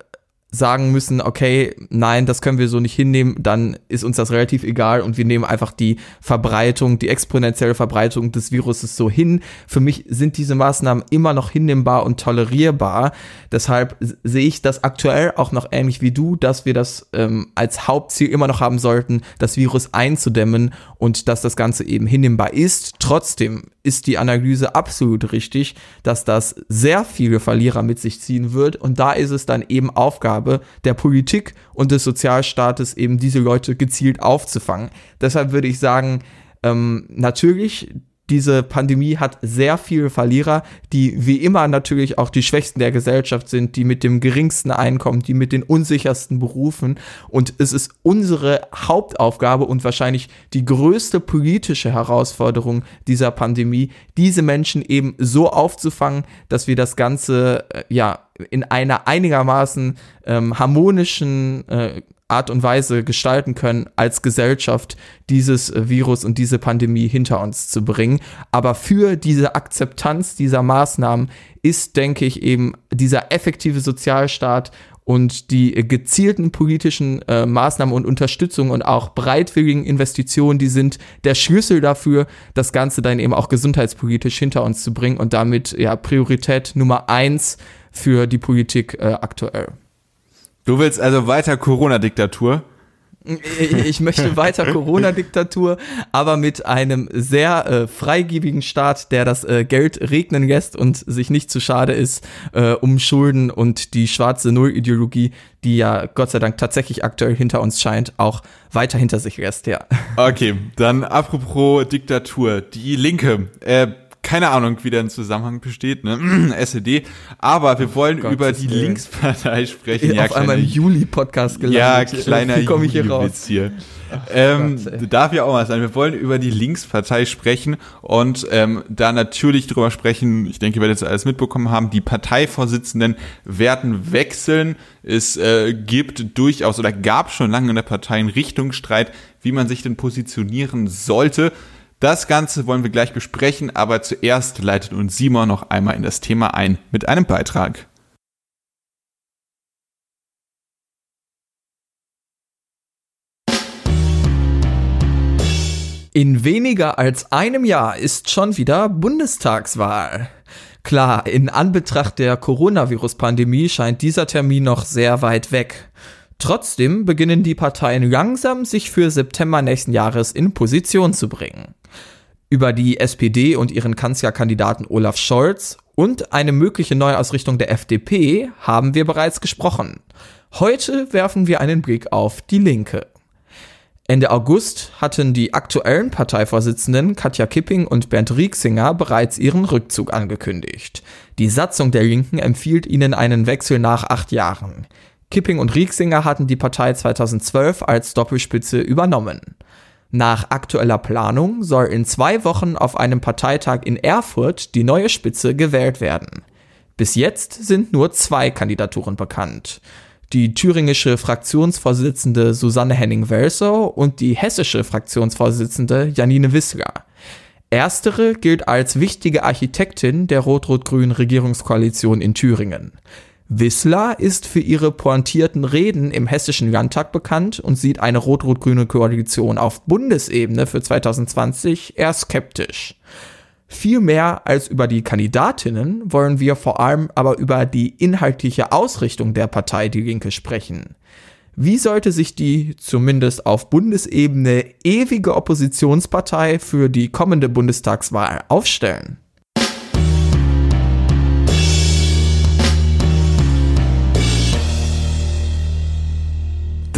sagen müssen, okay, nein, das können wir so nicht hinnehmen, dann ist uns das relativ egal und wir nehmen einfach die Verbreitung, die exponentielle Verbreitung des Viruses so hin. Für mich sind diese Maßnahmen immer noch hinnehmbar und tolerierbar. Deshalb sehe ich das aktuell auch noch ähnlich wie du, dass wir das ähm, als Hauptziel immer noch haben sollten, das Virus einzudämmen und dass das Ganze eben hinnehmbar ist. Trotzdem ist die Analyse absolut richtig, dass das sehr viele Verlierer mit sich ziehen wird und da ist es dann eben Aufgabe, Aufgabe der Politik und des Sozialstaates, eben diese Leute gezielt aufzufangen. Deshalb würde ich sagen, ähm, natürlich, diese Pandemie hat sehr viele Verlierer, die wie immer natürlich auch die Schwächsten der Gesellschaft sind, die mit dem geringsten Einkommen, die mit den unsichersten Berufen. Und es ist unsere Hauptaufgabe und wahrscheinlich die größte politische Herausforderung dieser Pandemie, diese Menschen eben so aufzufangen, dass wir das Ganze, äh, ja, in einer einigermaßen ähm, harmonischen äh, Art und Weise gestalten können, als Gesellschaft dieses äh, Virus und diese Pandemie hinter uns zu bringen. Aber für diese Akzeptanz dieser Maßnahmen ist, denke ich, eben dieser effektive Sozialstaat und die gezielten politischen äh, Maßnahmen und Unterstützung und auch breitwilligen Investitionen, die sind der Schlüssel dafür, das Ganze dann eben auch gesundheitspolitisch hinter uns zu bringen und damit ja Priorität Nummer eins für die Politik äh, aktuell. Du willst also weiter Corona-Diktatur? Ich möchte weiter Corona-Diktatur, aber mit einem sehr äh, freigebigen Staat, der das äh, Geld regnen lässt und sich nicht zu schade ist, äh, um Schulden und die schwarze Null-Ideologie, die ja Gott sei Dank tatsächlich aktuell hinter uns scheint, auch weiter hinter sich lässt, ja. Okay, dann apropos Diktatur. Die Linke, äh, keine Ahnung, wie der ein Zusammenhang besteht, ne? SED. Aber wir wollen oh über die Linkspartei sprechen. Ja, auf einmal im Juli-Podcast gelandet. Ja, kleiner Juli-Witz hier. ähm, darf ja auch mal sein. Wir wollen über die Linkspartei sprechen und ähm, da natürlich drüber sprechen, ich denke, ihr werdet jetzt alles mitbekommen haben, die Parteivorsitzenden werden wechseln. Es äh, gibt durchaus oder gab schon lange in der Partei einen Richtungsstreit, wie man sich denn positionieren sollte. Das Ganze wollen wir gleich besprechen, aber zuerst leitet uns Simon noch einmal in das Thema ein mit einem Beitrag. In weniger als einem Jahr ist schon wieder Bundestagswahl. Klar, in Anbetracht der Coronavirus-Pandemie scheint dieser Termin noch sehr weit weg. Trotzdem beginnen die Parteien langsam, sich für September nächsten Jahres in Position zu bringen. Über die SPD und ihren Kanzlerkandidaten Olaf Scholz und eine mögliche Neuausrichtung der FDP haben wir bereits gesprochen. Heute werfen wir einen Blick auf die Linke. Ende August hatten die aktuellen Parteivorsitzenden Katja Kipping und Bernd Rieksinger bereits ihren Rückzug angekündigt. Die Satzung der Linken empfiehlt ihnen einen Wechsel nach acht Jahren. Kipping und Rieksinger hatten die Partei 2012 als Doppelspitze übernommen. Nach aktueller Planung soll in zwei Wochen auf einem Parteitag in Erfurt die neue Spitze gewählt werden. Bis jetzt sind nur zwei Kandidaturen bekannt. Die thüringische Fraktionsvorsitzende Susanne Henning-Welsow und die hessische Fraktionsvorsitzende Janine Wissler. Erstere gilt als wichtige Architektin der rot-rot-grünen Regierungskoalition in Thüringen. Wissler ist für ihre pointierten Reden im Hessischen Landtag bekannt und sieht eine rot-rot-grüne Koalition auf Bundesebene für 2020 eher skeptisch. Viel mehr als über die Kandidatinnen wollen wir vor allem aber über die inhaltliche Ausrichtung der Partei Die Linke sprechen. Wie sollte sich die zumindest auf Bundesebene ewige Oppositionspartei für die kommende Bundestagswahl aufstellen?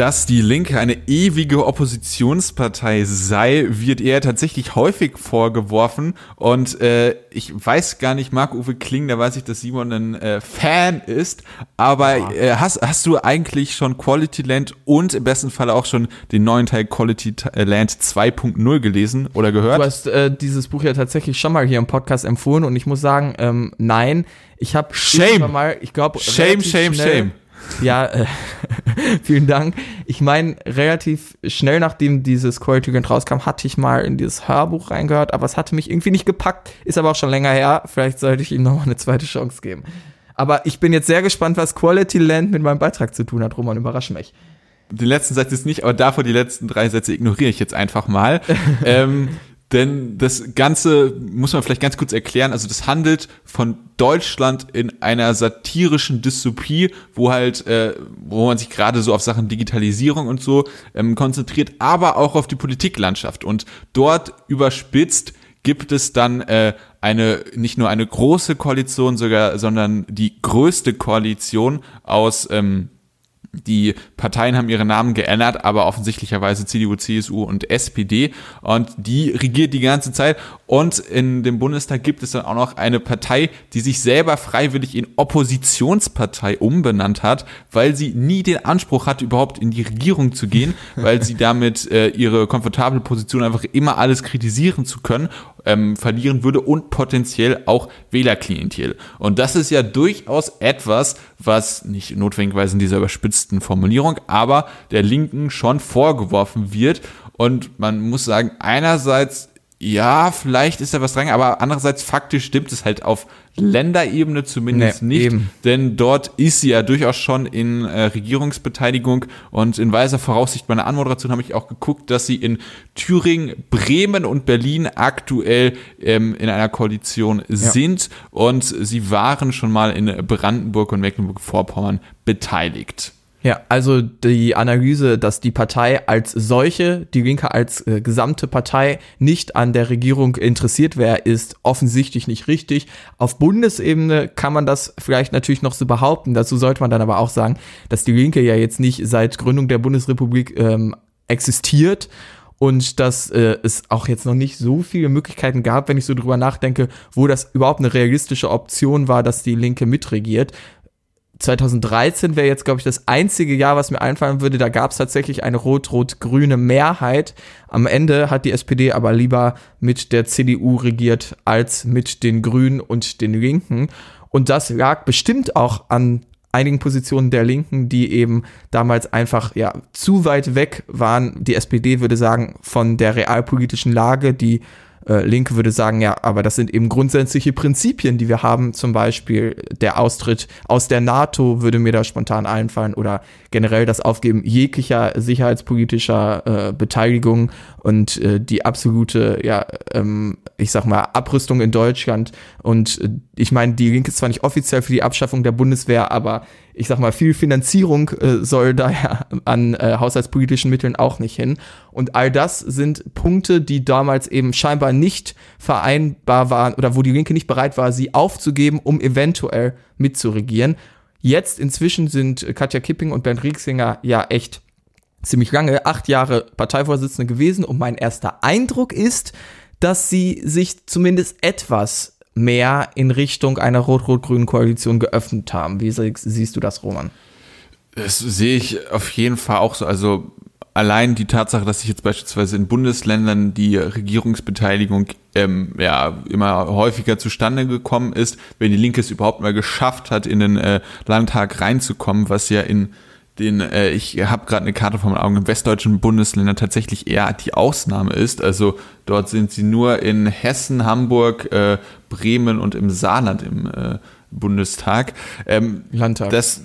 Dass die Linke eine ewige Oppositionspartei sei, wird ihr tatsächlich häufig vorgeworfen. Und äh, ich weiß gar nicht, Marc-Uwe Kling, da weiß ich, dass Simon ein äh, Fan ist. Aber äh, hast, hast du eigentlich schon Quality Land und im besten Fall auch schon den neuen Teil Quality Land 2.0 gelesen oder gehört? Du hast äh, dieses Buch ja tatsächlich schon mal hier im Podcast empfohlen und ich muss sagen, ähm, nein, ich habe Shame. mal, ich glaube, Shame, shame, shame Ja, äh, vielen Dank. Ich meine, relativ schnell nachdem dieses Quality Grant rauskam, hatte ich mal in dieses Hörbuch reingehört, aber es hatte mich irgendwie nicht gepackt. Ist aber auch schon länger her. Vielleicht sollte ich ihm noch mal eine zweite Chance geben. Aber ich bin jetzt sehr gespannt, was Quality Land mit meinem Beitrag zu tun hat. Roman, überrasch mich. Den letzten Satz ist nicht, aber davor die letzten drei Sätze ignoriere ich jetzt einfach mal. ähm, denn das Ganze muss man vielleicht ganz kurz erklären. Also das handelt von Deutschland in einer satirischen Dystopie, wo halt, äh, wo man sich gerade so auf Sachen Digitalisierung und so ähm, konzentriert, aber auch auf die Politiklandschaft. Und dort überspitzt gibt es dann äh, eine nicht nur eine große Koalition sogar, sondern die größte Koalition aus ähm, die Parteien haben ihre Namen geändert, aber offensichtlicherweise CDU, CSU und SPD. Und die regiert die ganze Zeit. Und in dem Bundestag gibt es dann auch noch eine Partei, die sich selber freiwillig in Oppositionspartei umbenannt hat, weil sie nie den Anspruch hat, überhaupt in die Regierung zu gehen, weil sie damit äh, ihre komfortable Position einfach immer alles kritisieren zu können ähm, verlieren würde und potenziell auch Wählerklientel. Und das ist ja durchaus etwas, was nicht notwendigerweise in dieser überspitzten Formulierung, aber der Linken schon vorgeworfen wird. Und man muss sagen, einerseits ja, vielleicht ist da was dran, aber andererseits faktisch stimmt es halt auf Länderebene zumindest nee, nicht, eben. denn dort ist sie ja durchaus schon in äh, Regierungsbeteiligung und in weiser Voraussicht meiner Anmoderation habe ich auch geguckt, dass sie in Thüringen, Bremen und Berlin aktuell ähm, in einer Koalition ja. sind und sie waren schon mal in Brandenburg und Mecklenburg-Vorpommern beteiligt. Ja, also die Analyse, dass die Partei als solche, die Linke als äh, gesamte Partei nicht an der Regierung interessiert wäre, ist offensichtlich nicht richtig. Auf Bundesebene kann man das vielleicht natürlich noch so behaupten. Dazu sollte man dann aber auch sagen, dass die Linke ja jetzt nicht seit Gründung der Bundesrepublik ähm, existiert und dass äh, es auch jetzt noch nicht so viele Möglichkeiten gab, wenn ich so drüber nachdenke, wo das überhaupt eine realistische Option war, dass die Linke mitregiert. 2013 wäre jetzt, glaube ich, das einzige Jahr, was mir einfallen würde. Da gab es tatsächlich eine rot-rot-grüne Mehrheit. Am Ende hat die SPD aber lieber mit der CDU regiert als mit den Grünen und den Linken. Und das lag bestimmt auch an einigen Positionen der Linken, die eben damals einfach ja zu weit weg waren. Die SPD würde sagen von der realpolitischen Lage, die äh, Linke würde sagen, ja, aber das sind eben grundsätzliche Prinzipien, die wir haben. Zum Beispiel der Austritt aus der NATO würde mir da spontan einfallen oder generell das Aufgeben jeglicher sicherheitspolitischer äh, Beteiligung und äh, die absolute, ja, ähm, ich sag mal, Abrüstung in Deutschland. Und äh, ich meine, die Linke ist zwar nicht offiziell für die Abschaffung der Bundeswehr, aber ich sag mal, viel Finanzierung äh, soll daher an äh, haushaltspolitischen Mitteln auch nicht hin. Und all das sind Punkte, die damals eben scheinbar nicht vereinbar waren oder wo die Linke nicht bereit war, sie aufzugeben, um eventuell mitzuregieren. Jetzt inzwischen sind Katja Kipping und Bernd Rieksinger ja echt ziemlich lange, acht Jahre Parteivorsitzende gewesen und mein erster Eindruck ist, dass sie sich zumindest etwas mehr in Richtung einer rot-rot-grünen Koalition geöffnet haben. Wie siehst du das, Roman? Das sehe ich auf jeden Fall auch so. Also allein die Tatsache, dass sich jetzt beispielsweise in Bundesländern die Regierungsbeteiligung ähm, ja immer häufiger zustande gekommen ist, wenn die Linke es überhaupt mal geschafft hat, in den äh, Landtag reinzukommen, was ja in den, äh, ich habe gerade eine Karte vor meinen Augen, in westdeutschen Bundesländern tatsächlich eher die Ausnahme ist. Also dort sind sie nur in Hessen, Hamburg, äh, Bremen und im Saarland im äh, Bundestag. Ähm, Landtag. Das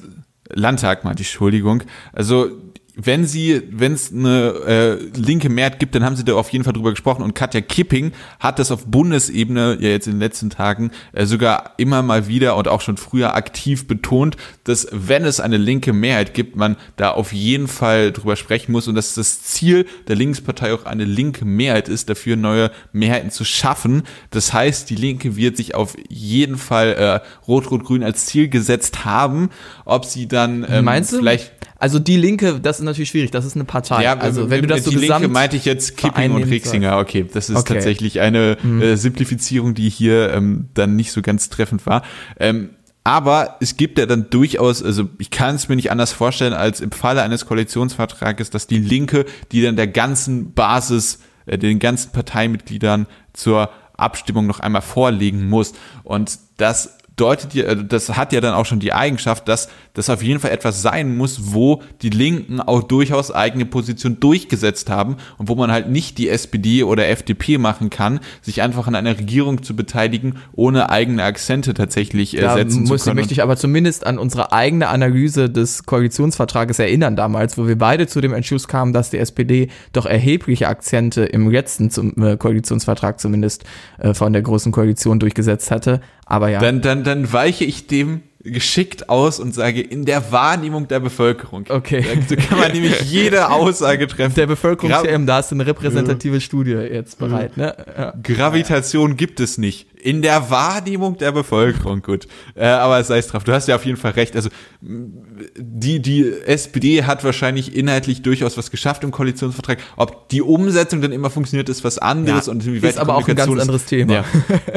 Landtag, meinte ich, Entschuldigung. Also wenn sie, wenn es eine äh, linke Mehrheit gibt, dann haben sie da auf jeden Fall drüber gesprochen. Und Katja Kipping hat das auf Bundesebene ja jetzt in den letzten Tagen äh, sogar immer mal wieder und auch schon früher aktiv betont, dass wenn es eine linke Mehrheit gibt, man da auf jeden Fall drüber sprechen muss und dass das Ziel der Linkspartei auch eine linke Mehrheit ist, dafür neue Mehrheiten zu schaffen. Das heißt, die Linke wird sich auf jeden Fall äh, Rot-Rot-Grün als Ziel gesetzt haben. Ob sie dann ähm, Meinst du? vielleicht also die Linke, das ist natürlich schwierig, das ist eine Partei. Ja, also wenn du das so die Linke meinte ich jetzt Kipping und Rixinger. Okay, das ist okay. tatsächlich eine mhm. äh, Simplifizierung, die hier ähm, dann nicht so ganz treffend war. Ähm, aber es gibt ja dann durchaus, also ich kann es mir nicht anders vorstellen, als im Falle eines Koalitionsvertrages, dass die Linke, die dann der ganzen Basis, äh, den ganzen Parteimitgliedern zur Abstimmung noch einmal vorlegen muss. Und das deutet ja, äh, das hat ja dann auch schon die Eigenschaft, dass das auf jeden Fall etwas sein muss, wo die Linken auch durchaus eigene Position durchgesetzt haben und wo man halt nicht die SPD oder FDP machen kann, sich einfach an einer Regierung zu beteiligen, ohne eigene Akzente tatsächlich äh, da setzen muss, zu können. möchte ich aber zumindest an unsere eigene Analyse des Koalitionsvertrages erinnern damals, wo wir beide zu dem Entschluss kamen, dass die SPD doch erhebliche Akzente im letzten zum, äh, Koalitionsvertrag zumindest äh, von der Großen Koalition durchgesetzt hatte. Aber ja. Dann, dann, dann weiche ich dem geschickt aus und sage, in der Wahrnehmung der Bevölkerung. Okay. So kann man nämlich jede Aussage treffen. Der Bevölkerungs-CM, da ist eine repräsentative ja. Studie jetzt bereit. Ne? Ja. Gravitation gibt es nicht in der Wahrnehmung der Bevölkerung, gut. Äh, aber sei es drauf, du hast ja auf jeden Fall recht. Also die, die SPD hat wahrscheinlich inhaltlich durchaus was geschafft im Koalitionsvertrag. Ob die Umsetzung dann immer funktioniert, ist was anderes. Ja, und ist aber auch ein ganz anderes Thema. Ja,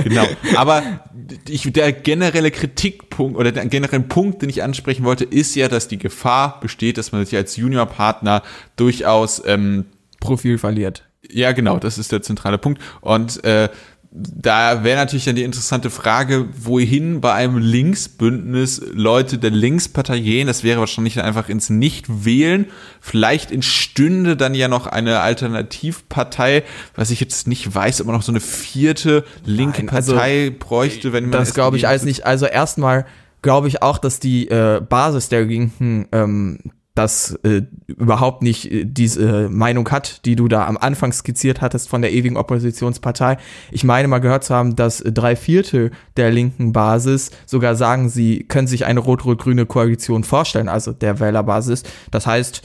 genau. Aber ich, der generelle Kritikpunkt oder der generelle Punkt, den ich ansprechen wollte, ist ja, dass die Gefahr besteht, dass man sich als Juniorpartner durchaus ähm, Profil verliert. Ja, genau, das ist der zentrale Punkt. Und äh, da wäre natürlich dann die interessante Frage, wohin bei einem Linksbündnis Leute der Linkspartei gehen. Das wäre wahrscheinlich einfach ins Nicht-Wählen. Vielleicht entstünde dann ja noch eine Alternativpartei, was ich jetzt nicht weiß, ob man noch so eine vierte linke Nein, also Partei bräuchte, wenn man. Das glaube ich alles nicht. Also erstmal glaube ich auch, dass die äh, Basis der Linken ähm, das äh, überhaupt nicht äh, diese Meinung hat, die du da am Anfang skizziert hattest von der ewigen Oppositionspartei. Ich meine mal gehört zu haben, dass drei Viertel der linken Basis sogar sagen, sie können sich eine rot-rot-grüne Koalition vorstellen, also der Wählerbasis. Das heißt,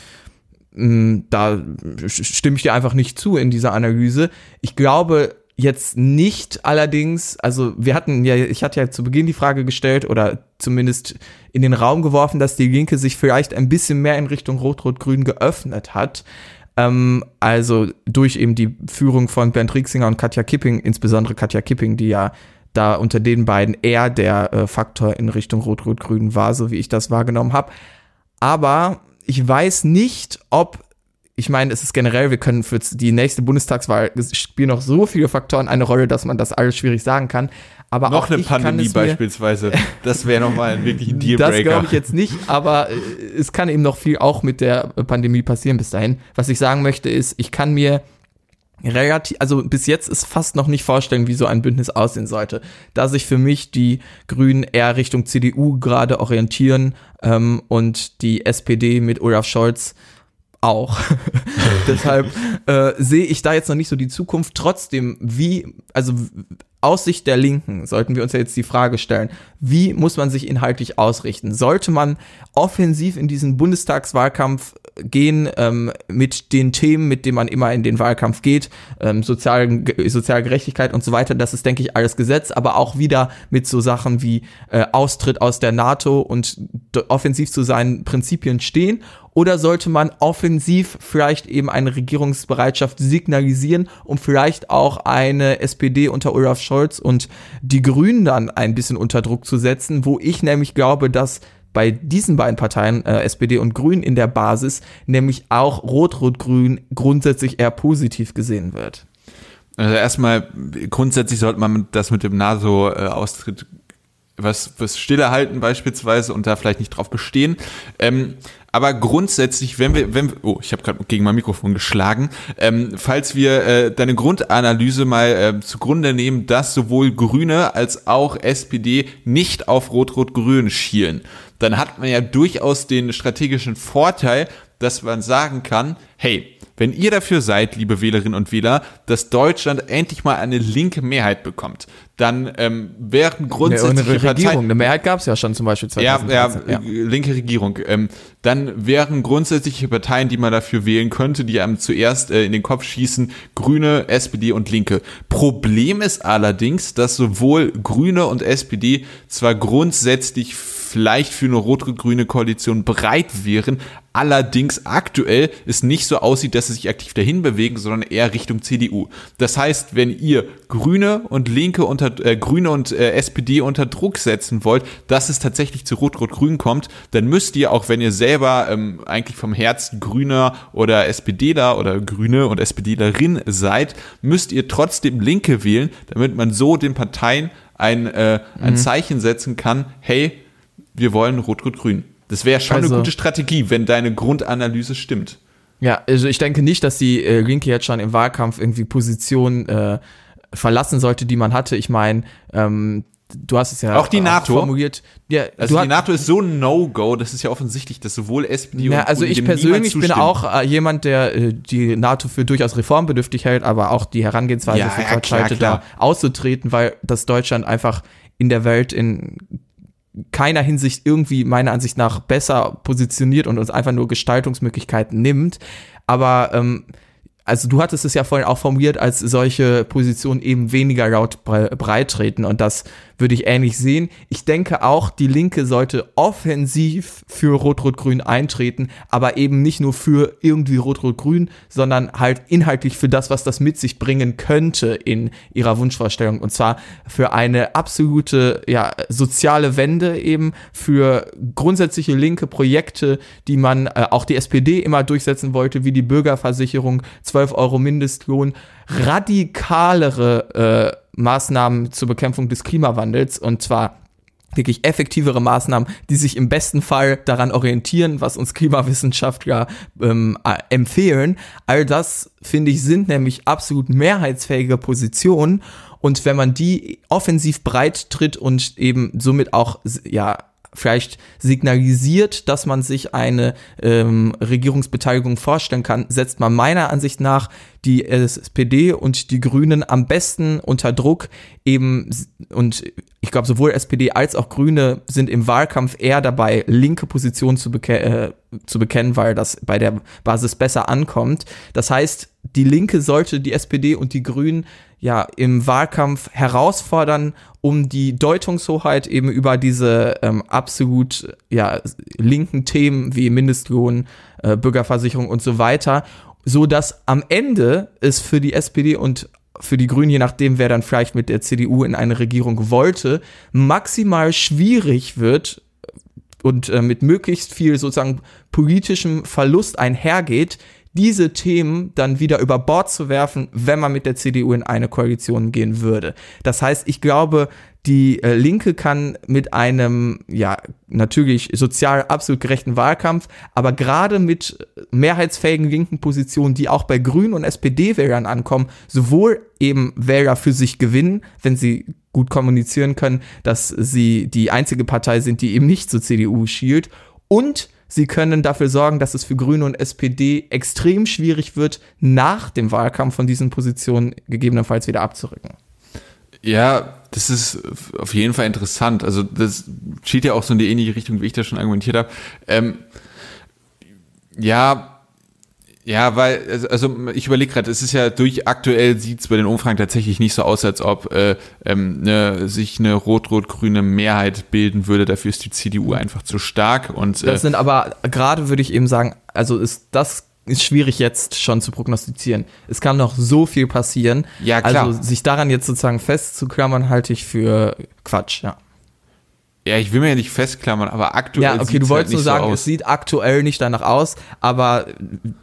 mh, da stimme ich dir einfach nicht zu in dieser Analyse. Ich glaube, jetzt nicht allerdings, also wir hatten ja, ich hatte ja zu Beginn die Frage gestellt oder zumindest in den Raum geworfen, dass die Linke sich vielleicht ein bisschen mehr in Richtung Rot-Rot-Grün geöffnet hat. Ähm, also durch eben die Führung von Bernd Rieksinger und Katja Kipping, insbesondere Katja Kipping, die ja da unter den beiden eher der äh, Faktor in Richtung Rot-Rot-Grün war, so wie ich das wahrgenommen habe. Aber ich weiß nicht, ob ich meine, es ist generell, wir können für die nächste Bundestagswahl spielen noch so viele Faktoren eine Rolle, dass man das alles schwierig sagen kann. Aber noch eine Pandemie beispielsweise. Das wäre nochmal wirklich ein Dealbreaker. Das glaube ich jetzt nicht, aber äh, es kann eben noch viel auch mit der Pandemie passieren bis dahin. Was ich sagen möchte ist, ich kann mir relativ, also bis jetzt ist fast noch nicht vorstellen, wie so ein Bündnis aussehen sollte. Da sich für mich die Grünen eher Richtung CDU gerade orientieren ähm, und die SPD mit Olaf Scholz auch. Deshalb äh, sehe ich da jetzt noch nicht so die Zukunft. Trotzdem, wie, also aus Sicht der Linken sollten wir uns ja jetzt die Frage stellen, wie muss man sich inhaltlich ausrichten? Sollte man offensiv in diesen Bundestagswahlkampf gehen ähm, mit den Themen, mit denen man immer in den Wahlkampf geht, ähm, sozial, soziale Gerechtigkeit und so weiter, das ist, denke ich, alles Gesetz, aber auch wieder mit so Sachen wie äh, Austritt aus der NATO und offensiv zu seinen Prinzipien stehen. Oder sollte man offensiv vielleicht eben eine Regierungsbereitschaft signalisieren, um vielleicht auch eine SPD unter Olaf Scholz und die Grünen dann ein bisschen unter Druck zu setzen, wo ich nämlich glaube, dass bei diesen beiden Parteien, äh, SPD und Grün in der Basis, nämlich auch Rot-Rot-Grün grundsätzlich eher positiv gesehen wird. Also erstmal, grundsätzlich sollte man das mit dem NATO-Austritt was, was stille halten beispielsweise und da vielleicht nicht drauf bestehen. Ähm, aber grundsätzlich, wenn wir, wenn oh, ich habe gerade gegen mein Mikrofon geschlagen, ähm, falls wir äh, deine Grundanalyse mal äh, zugrunde nehmen, dass sowohl Grüne als auch SPD nicht auf Rot-Rot-Grün schielen, dann hat man ja durchaus den strategischen Vorteil, dass man sagen kann, hey, wenn ihr dafür seid, liebe Wählerinnen und Wähler, dass Deutschland endlich mal eine linke Mehrheit bekommt, dann ähm, wären grundsätzlich eine Regierung, eine Mehrheit gab es ja schon zum Beispiel 2013. Ja, ja, ja. linke Regierung. Ähm, dann wären grundsätzliche Parteien, die man dafür wählen könnte, die einem zuerst äh, in den Kopf schießen, Grüne, SPD und Linke. Problem ist allerdings, dass sowohl Grüne und SPD zwar grundsätzlich vielleicht für eine rot-grüne Koalition bereit wären, allerdings aktuell es nicht so aussieht, dass sie sich aktiv dahin bewegen, sondern eher Richtung CDU. Das heißt, wenn ihr Grüne und Linke unter äh, Grüne und äh, SPD unter Druck setzen wollt, dass es tatsächlich zu Rot-Rot-Grün kommt, dann müsst ihr, auch wenn ihr selber ähm, eigentlich vom Herzen Grüner oder SPDler oder Grüne und SPDlerin seid, müsst ihr trotzdem Linke wählen, damit man so den Parteien ein, äh, ein mhm. Zeichen setzen kann, hey, wir wollen Rot-Rot-Grün. Das wäre schon also, eine gute Strategie, wenn deine Grundanalyse stimmt. Ja, also ich denke nicht, dass die äh, Linke jetzt schon im Wahlkampf irgendwie Positionen äh, verlassen sollte, die man hatte. Ich meine, ähm, du hast es ja auch die NATO formuliert. Ja, also die NATO ist so ein No-Go, das ist ja offensichtlich, dass sowohl SPD ja, und also ich persönlich bin auch äh, jemand, der äh, die NATO für durchaus reformbedürftig hält, aber auch die Herangehensweise ja, für ja, da auszutreten, weil das Deutschland einfach in der Welt in keiner Hinsicht irgendwie meiner Ansicht nach besser positioniert und uns einfach nur Gestaltungsmöglichkeiten nimmt. Aber ähm, also du hattest es ja vorhin auch formuliert, als solche Positionen eben weniger laut breit treten und das würde ich ähnlich sehen. Ich denke auch, die Linke sollte offensiv für Rot-Rot-Grün eintreten, aber eben nicht nur für irgendwie Rot-Rot-Grün, sondern halt inhaltlich für das, was das mit sich bringen könnte in ihrer Wunschvorstellung. Und zwar für eine absolute ja, soziale Wende eben, für grundsätzliche linke Projekte, die man äh, auch die SPD immer durchsetzen wollte, wie die Bürgerversicherung, 12 Euro Mindestlohn, radikalere äh, Maßnahmen zur Bekämpfung des Klimawandels und zwar wirklich effektivere Maßnahmen, die sich im besten Fall daran orientieren, was uns Klimawissenschaftler ähm, äh, empfehlen. All das, finde ich, sind nämlich absolut mehrheitsfähige Positionen. Und wenn man die offensiv breit tritt und eben somit auch, ja, vielleicht signalisiert, dass man sich eine ähm, Regierungsbeteiligung vorstellen kann, setzt man meiner Ansicht nach die SPD und die Grünen am besten unter Druck eben und ich glaube sowohl SPD als auch Grüne sind im Wahlkampf eher dabei linke Positionen zu, beke äh, zu bekennen, weil das bei der Basis besser ankommt. Das heißt, die Linke sollte die SPD und die Grünen ja im Wahlkampf herausfordern, um die Deutungshoheit eben über diese ähm, absolut ja linken Themen wie Mindestlohn, äh, Bürgerversicherung und so weiter, so dass am Ende es für die SPD und für die Grünen, je nachdem, wer dann vielleicht mit der CDU in eine Regierung wollte, maximal schwierig wird und äh, mit möglichst viel sozusagen politischem Verlust einhergeht, diese Themen dann wieder über Bord zu werfen, wenn man mit der CDU in eine Koalition gehen würde. Das heißt, ich glaube, die äh, Linke kann mit einem, ja, natürlich sozial absolut gerechten Wahlkampf, aber gerade mit mehrheitsfähigen linken Positionen, die auch bei Grünen und SPD-Wählern ankommen, sowohl eben Wähler für sich gewinnen, wenn sie gut kommunizieren können, dass sie die einzige Partei sind, die eben nicht zur CDU schielt, und Sie können dafür sorgen, dass es für Grüne und SPD extrem schwierig wird, nach dem Wahlkampf von diesen Positionen gegebenenfalls wieder abzurücken. Ja, das ist auf jeden Fall interessant. Also das steht ja auch so in die ähnliche Richtung, wie ich das schon argumentiert habe. Ähm, ja, ja, weil, also, also ich überlege gerade, es ist ja durch aktuell sieht es bei den Umfragen tatsächlich nicht so aus, als ob äh, ähm, ne, sich eine rot-rot-grüne Mehrheit bilden würde. Dafür ist die CDU einfach zu stark. Und, äh, das sind aber gerade würde ich eben sagen, also ist das ist schwierig jetzt schon zu prognostizieren. Es kann noch so viel passieren. Ja, klar. Also sich daran jetzt sozusagen festzuklammern, halte ich für Quatsch, ja. Ja, ich will mir ja nicht festklammern, aber aktuell. Ja, okay, du wolltest halt nur sagen, so es sieht aktuell nicht danach aus, aber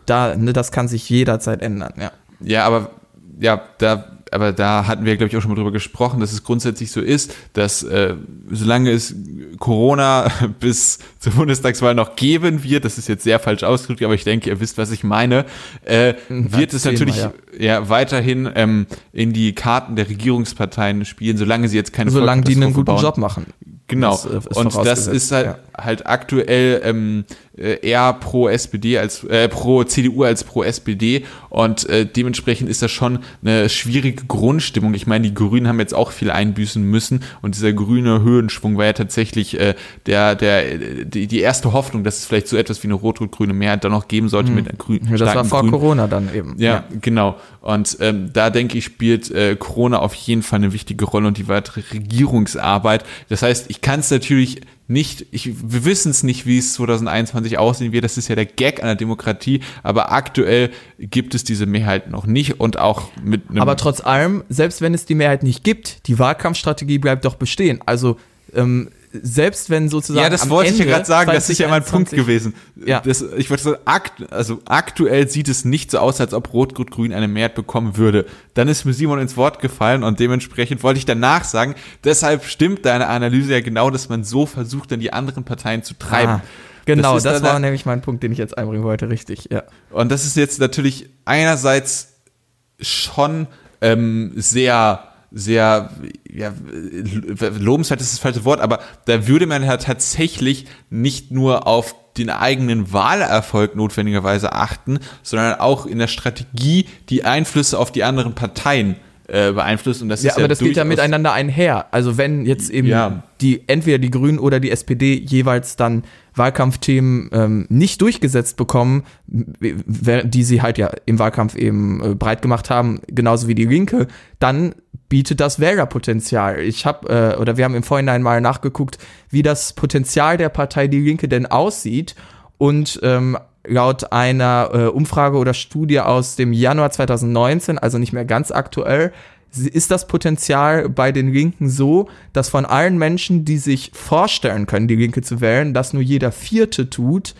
da, ne, das kann sich jederzeit ändern, ja. Ja, aber ja, da, aber da hatten wir, glaube ich, auch schon mal drüber gesprochen, dass es grundsätzlich so ist, dass äh, solange es Corona bis zur Bundestagswahl noch geben wird, das ist jetzt sehr falsch ausgedrückt, aber ich denke, ihr wisst, was ich meine, äh, wird es natürlich ja. ja. weiterhin ähm, in die Karten der Regierungsparteien spielen, solange sie jetzt keine Solange die einen guten bauen. Job machen. Genau. Das, äh, und das ist halt, ja. halt aktuell ähm, äh, eher pro SPD als äh, pro CDU als pro SPD und äh, dementsprechend ist das schon eine schwierige Grundstimmung. Ich meine, die Grünen haben jetzt auch viel einbüßen müssen und dieser grüne Höhenschwung war ja tatsächlich äh, der der die, die erste Hoffnung, dass es vielleicht so etwas wie eine rot-rot-grüne Mehrheit dann noch geben sollte mhm. mit einer grünen. Ja, das war vor Grün. Corona dann eben. Ja, ja. genau. Und ähm, da denke ich spielt äh, Corona auf jeden Fall eine wichtige Rolle und die weitere Regierungsarbeit. Das heißt, ich kann es natürlich nicht, ich, wir wissen es nicht, wie es 2021 aussehen wird. Das ist ja der Gag der Demokratie. Aber aktuell gibt es diese Mehrheit noch nicht und auch mit einem. Aber trotz allem, selbst wenn es die Mehrheit nicht gibt, die Wahlkampfstrategie bleibt doch bestehen. Also ähm, selbst wenn sozusagen. Ja, das wollte Ende ich ja gerade sagen, das ist ja mein Punkt gewesen. Ja. Das, ich wollte sagen, akt, also aktuell sieht es nicht so aus, als ob Rot-Rot-Grün eine Mehrheit bekommen würde. Dann ist mir Simon ins Wort gefallen und dementsprechend wollte ich danach sagen, deshalb stimmt deine Analyse ja genau, dass man so versucht, dann die anderen Parteien zu treiben. Ah. Genau, das, das war nämlich mein Punkt, den ich jetzt einbringen wollte, richtig, ja. Und das ist jetzt natürlich einerseits schon ähm, sehr sehr, ja, lobenswert ist das falsche Wort, aber da würde man ja tatsächlich nicht nur auf den eigenen Wahlerfolg notwendigerweise achten, sondern auch in der Strategie die Einflüsse auf die anderen Parteien äh, beeinflusst. Und das ja, ist aber ja das geht ja miteinander einher. Also wenn jetzt eben ja. die entweder die Grünen oder die SPD jeweils dann Wahlkampfthemen ähm, nicht durchgesetzt bekommen, die sie halt ja im Wahlkampf eben äh, breit gemacht haben, genauso wie die Linke, dann bietet das Wählerpotenzial. Ich habe äh, oder wir haben im Vorhinein mal nachgeguckt, wie das Potenzial der Partei Die Linke denn aussieht und ähm, laut einer äh, Umfrage oder Studie aus dem Januar 2019, also nicht mehr ganz aktuell, ist das Potenzial bei den Linken so, dass von allen Menschen, die sich vorstellen können, die Linke zu wählen, das nur jeder Vierte tut,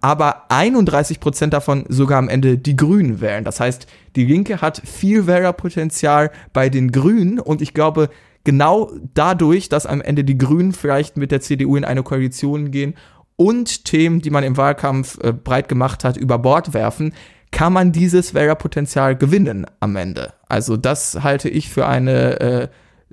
aber 31 Prozent davon sogar am Ende die Grünen wählen. Das heißt, die Linke hat viel Wählerpotenzial bei den Grünen und ich glaube, genau dadurch, dass am Ende die Grünen vielleicht mit der CDU in eine Koalition gehen und Themen, die man im Wahlkampf äh, breit gemacht hat, über Bord werfen, kann man dieses Wählerpotenzial gewinnen am Ende. Also das halte ich für eine äh,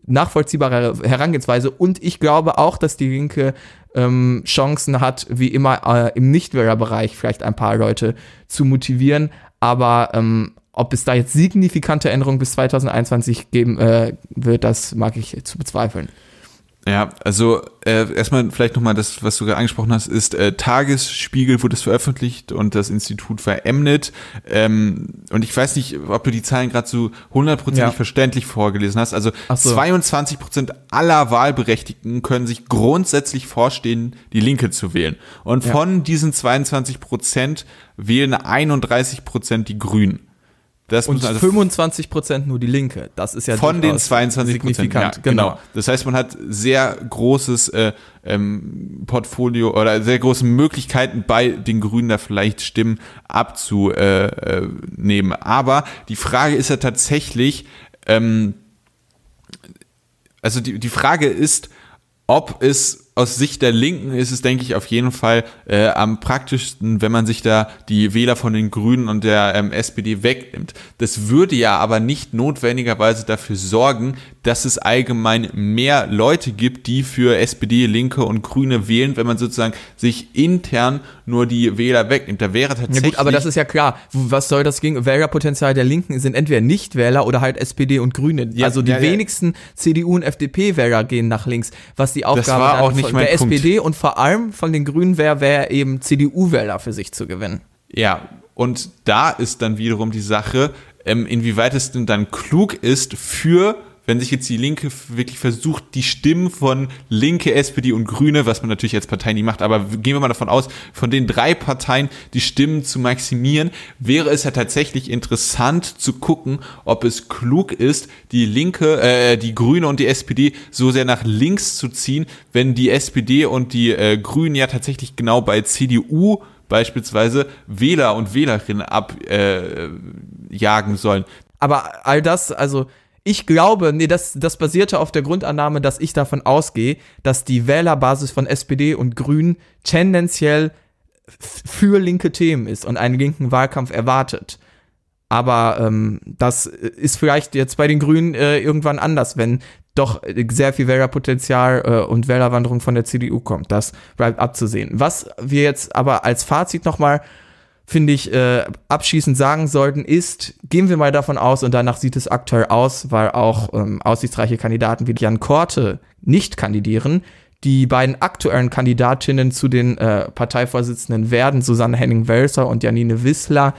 nachvollziehbare Herangehensweise und ich glaube auch, dass die Linke ähm, Chancen hat, wie immer äh, im Nichtwählerbereich vielleicht ein paar Leute zu motivieren, aber ähm, ob es da jetzt signifikante Änderungen bis 2021 geben äh, wird, das mag ich zu bezweifeln. Ja, also äh, erstmal vielleicht nochmal das, was du gerade angesprochen hast, ist äh, Tagesspiegel wurde es veröffentlicht und das Institut veremnet. Ähm, und ich weiß nicht, ob du die Zahlen gerade so hundertprozentig ja. verständlich vorgelesen hast. Also so. 22 Prozent aller Wahlberechtigten können sich grundsätzlich vorstellen, die Linke zu wählen. Und ja. von diesen 22 Prozent wählen 31 Prozent die Grünen. Das und also 25 Prozent nur die Linke. Das ist ja von den 22 Prozent. Ja, genau. genau. Das heißt, man hat sehr großes äh, ähm, Portfolio oder sehr große Möglichkeiten bei den Grünen da vielleicht Stimmen abzunehmen. Aber die Frage ist ja tatsächlich, ähm, also die, die Frage ist, ob es aus Sicht der Linken ist es, denke ich, auf jeden Fall äh, am praktischsten, wenn man sich da die Wähler von den Grünen und der ähm, SPD wegnimmt. Das würde ja aber nicht notwendigerweise dafür sorgen, dass es allgemein mehr Leute gibt, die für SPD, Linke und Grüne wählen, wenn man sozusagen sich intern nur die Wähler wegnimmt. Da wäre tatsächlich. Ja gut, aber das ist ja klar. Was soll das gegen Wählerpotenzial der Linken sind entweder Nichtwähler oder halt SPD und Grüne. Ja, also die ja, wenigsten CDU und FDP-Wähler gehen nach links, was die Aufgabe das war auch nicht von der Punkt. SPD und vor allem von den Grünen wäre, wäre eben CDU-Wähler für sich zu gewinnen. Ja, und da ist dann wiederum die Sache, ähm, inwieweit es denn dann klug ist für wenn sich jetzt die Linke wirklich versucht, die Stimmen von Linke, SPD und Grüne, was man natürlich als Partei nie macht, aber gehen wir mal davon aus, von den drei Parteien die Stimmen zu maximieren, wäre es ja tatsächlich interessant zu gucken, ob es klug ist, die Linke, äh, die Grüne und die SPD so sehr nach links zu ziehen, wenn die SPD und die äh, Grünen ja tatsächlich genau bei CDU beispielsweise Wähler und Wählerinnen abjagen äh, sollen. Aber all das, also ich glaube, nee, das, das basierte auf der Grundannahme, dass ich davon ausgehe, dass die Wählerbasis von SPD und Grünen tendenziell für linke Themen ist und einen linken Wahlkampf erwartet. Aber ähm, das ist vielleicht jetzt bei den Grünen äh, irgendwann anders, wenn doch sehr viel Wählerpotenzial äh, und Wählerwanderung von der CDU kommt. Das bleibt abzusehen. Was wir jetzt aber als Fazit nochmal finde ich, äh, abschließend sagen sollten, ist, gehen wir mal davon aus, und danach sieht es aktuell aus, weil auch ähm, aussichtsreiche Kandidaten wie Jan Korte nicht kandidieren. Die beiden aktuellen Kandidatinnen zu den äh, Parteivorsitzenden werden Susanne Henning-Welser und Janine Wissler.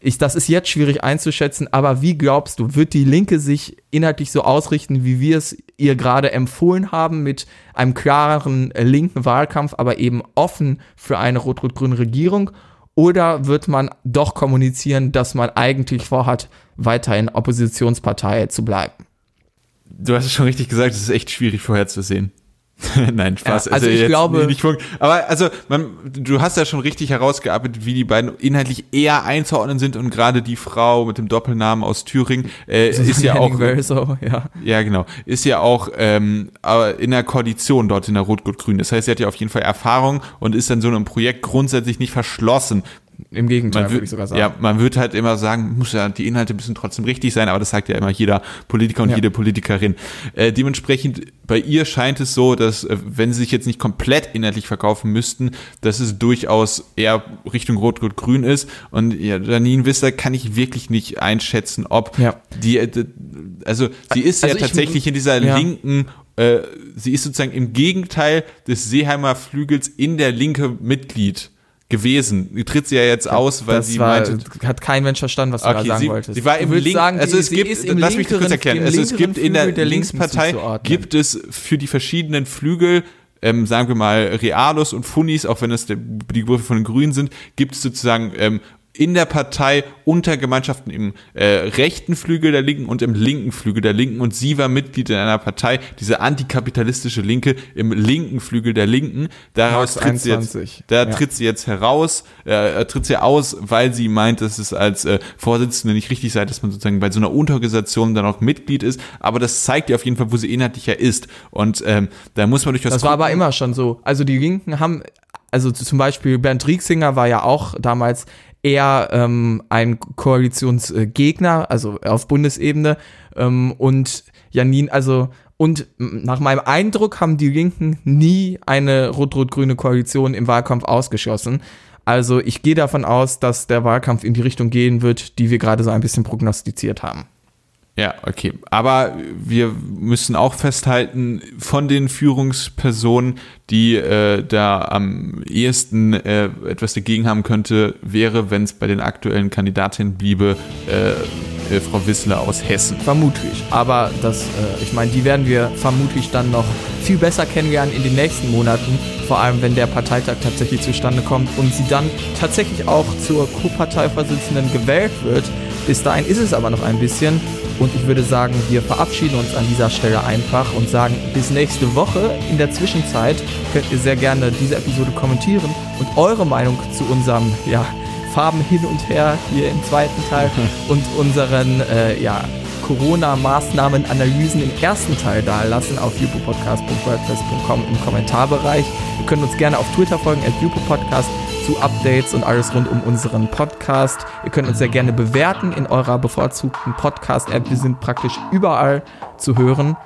Ich, das ist jetzt schwierig einzuschätzen, aber wie glaubst du, wird die Linke sich inhaltlich so ausrichten, wie wir es ihr gerade empfohlen haben, mit einem klareren äh, linken Wahlkampf, aber eben offen für eine rot-rot-grüne Regierung? Oder wird man doch kommunizieren, dass man eigentlich vorhat, weiterhin Oppositionspartei zu bleiben? Du hast es schon richtig gesagt, es ist echt schwierig vorherzusehen. Nein, Spaß. Ja, also, also ich glaube, nicht, aber also man, du hast ja schon richtig herausgearbeitet, wie die beiden inhaltlich eher einzuordnen sind und gerade die Frau mit dem Doppelnamen aus Thüringen äh, ist ja auch, so, ja. ja genau, ist ja auch ähm, in der Koalition dort in der Rot-Rot-Grün. Das heißt, sie hat ja auf jeden Fall Erfahrung und ist dann so einem Projekt grundsätzlich nicht verschlossen. Im Gegenteil, würde ich sogar sagen. Ja, man wird halt immer sagen, muss ja, die Inhalte müssen trotzdem richtig sein, aber das sagt ja immer jeder Politiker und ja. jede Politikerin. Äh, dementsprechend, bei ihr scheint es so, dass, äh, wenn sie sich jetzt nicht komplett inhaltlich verkaufen müssten, dass es durchaus eher Richtung Rot-Rot-Grün ist. Und ja, Janine Wisser kann ich wirklich nicht einschätzen, ob ja. die, äh, also sie ist also ja tatsächlich in dieser linken äh, sie ist sozusagen im Gegenteil des Seeheimer Flügels in der Linke Mitglied gewesen. Die tritt sie ja jetzt aus, weil das sie war, meinte. Hat kein Mensch verstanden, was du okay, da sagen sie, wolltest. Sie war im Link, sagen, also es gibt, lass mich kurz erklären. Also es gibt in der, der Linkspartei gibt es für die verschiedenen Flügel ähm, sagen wir mal, Realos und Funis, auch wenn es die Begriffe von den Grünen sind, gibt es sozusagen ähm, in der Partei Untergemeinschaften im äh, rechten Flügel der Linken und im linken Flügel der Linken und sie war Mitglied in einer Partei, diese antikapitalistische Linke im linken Flügel der Linken. Daraus tritt sie jetzt, da ja. tritt sie jetzt heraus, äh, tritt sie aus, weil sie meint, dass es als äh, Vorsitzende nicht richtig sei, dass man sozusagen bei so einer Unterorganisation dann auch Mitglied ist. Aber das zeigt ja auf jeden Fall, wo sie inhaltlicher ist. Und ähm, da muss man durchaus. Das war aber immer schon so. Also die Linken haben also zum Beispiel Bernd Rieksinger war ja auch damals eher ähm, ein Koalitionsgegner, also auf Bundesebene. Ähm, und Janin, also und nach meinem Eindruck haben die Linken nie eine rot-rot-grüne Koalition im Wahlkampf ausgeschlossen. Also ich gehe davon aus, dass der Wahlkampf in die Richtung gehen wird, die wir gerade so ein bisschen prognostiziert haben. Ja, okay. Aber wir müssen auch festhalten, von den Führungspersonen, die äh, da am ehesten äh, etwas dagegen haben könnte, wäre, wenn es bei den aktuellen Kandidatinnen bliebe, äh, äh, Frau Wissler aus Hessen. Vermutlich. Aber das, äh, ich meine, die werden wir vermutlich dann noch viel besser kennenlernen in den nächsten Monaten, vor allem wenn der Parteitag tatsächlich zustande kommt und sie dann tatsächlich auch zur Co-Parteivorsitzenden gewählt wird. Bis dahin ist es aber noch ein bisschen. Und ich würde sagen, wir verabschieden uns an dieser Stelle einfach und sagen bis nächste Woche. In der Zwischenzeit könnt ihr sehr gerne diese Episode kommentieren und eure Meinung zu unserem ja, Farben hin und her hier im zweiten Teil und unseren äh, ja, Corona-Maßnahmen-Analysen im ersten Teil da lassen auf jupopodcast.wordpress.com im Kommentarbereich. Ihr könnt uns gerne auf Twitter folgen, at jupopodcast zu Updates und alles rund um unseren Podcast. Ihr könnt uns sehr gerne bewerten in eurer bevorzugten Podcast-App. Wir sind praktisch überall zu hören.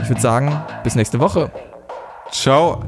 Ich würde sagen, bis nächste Woche. Ciao.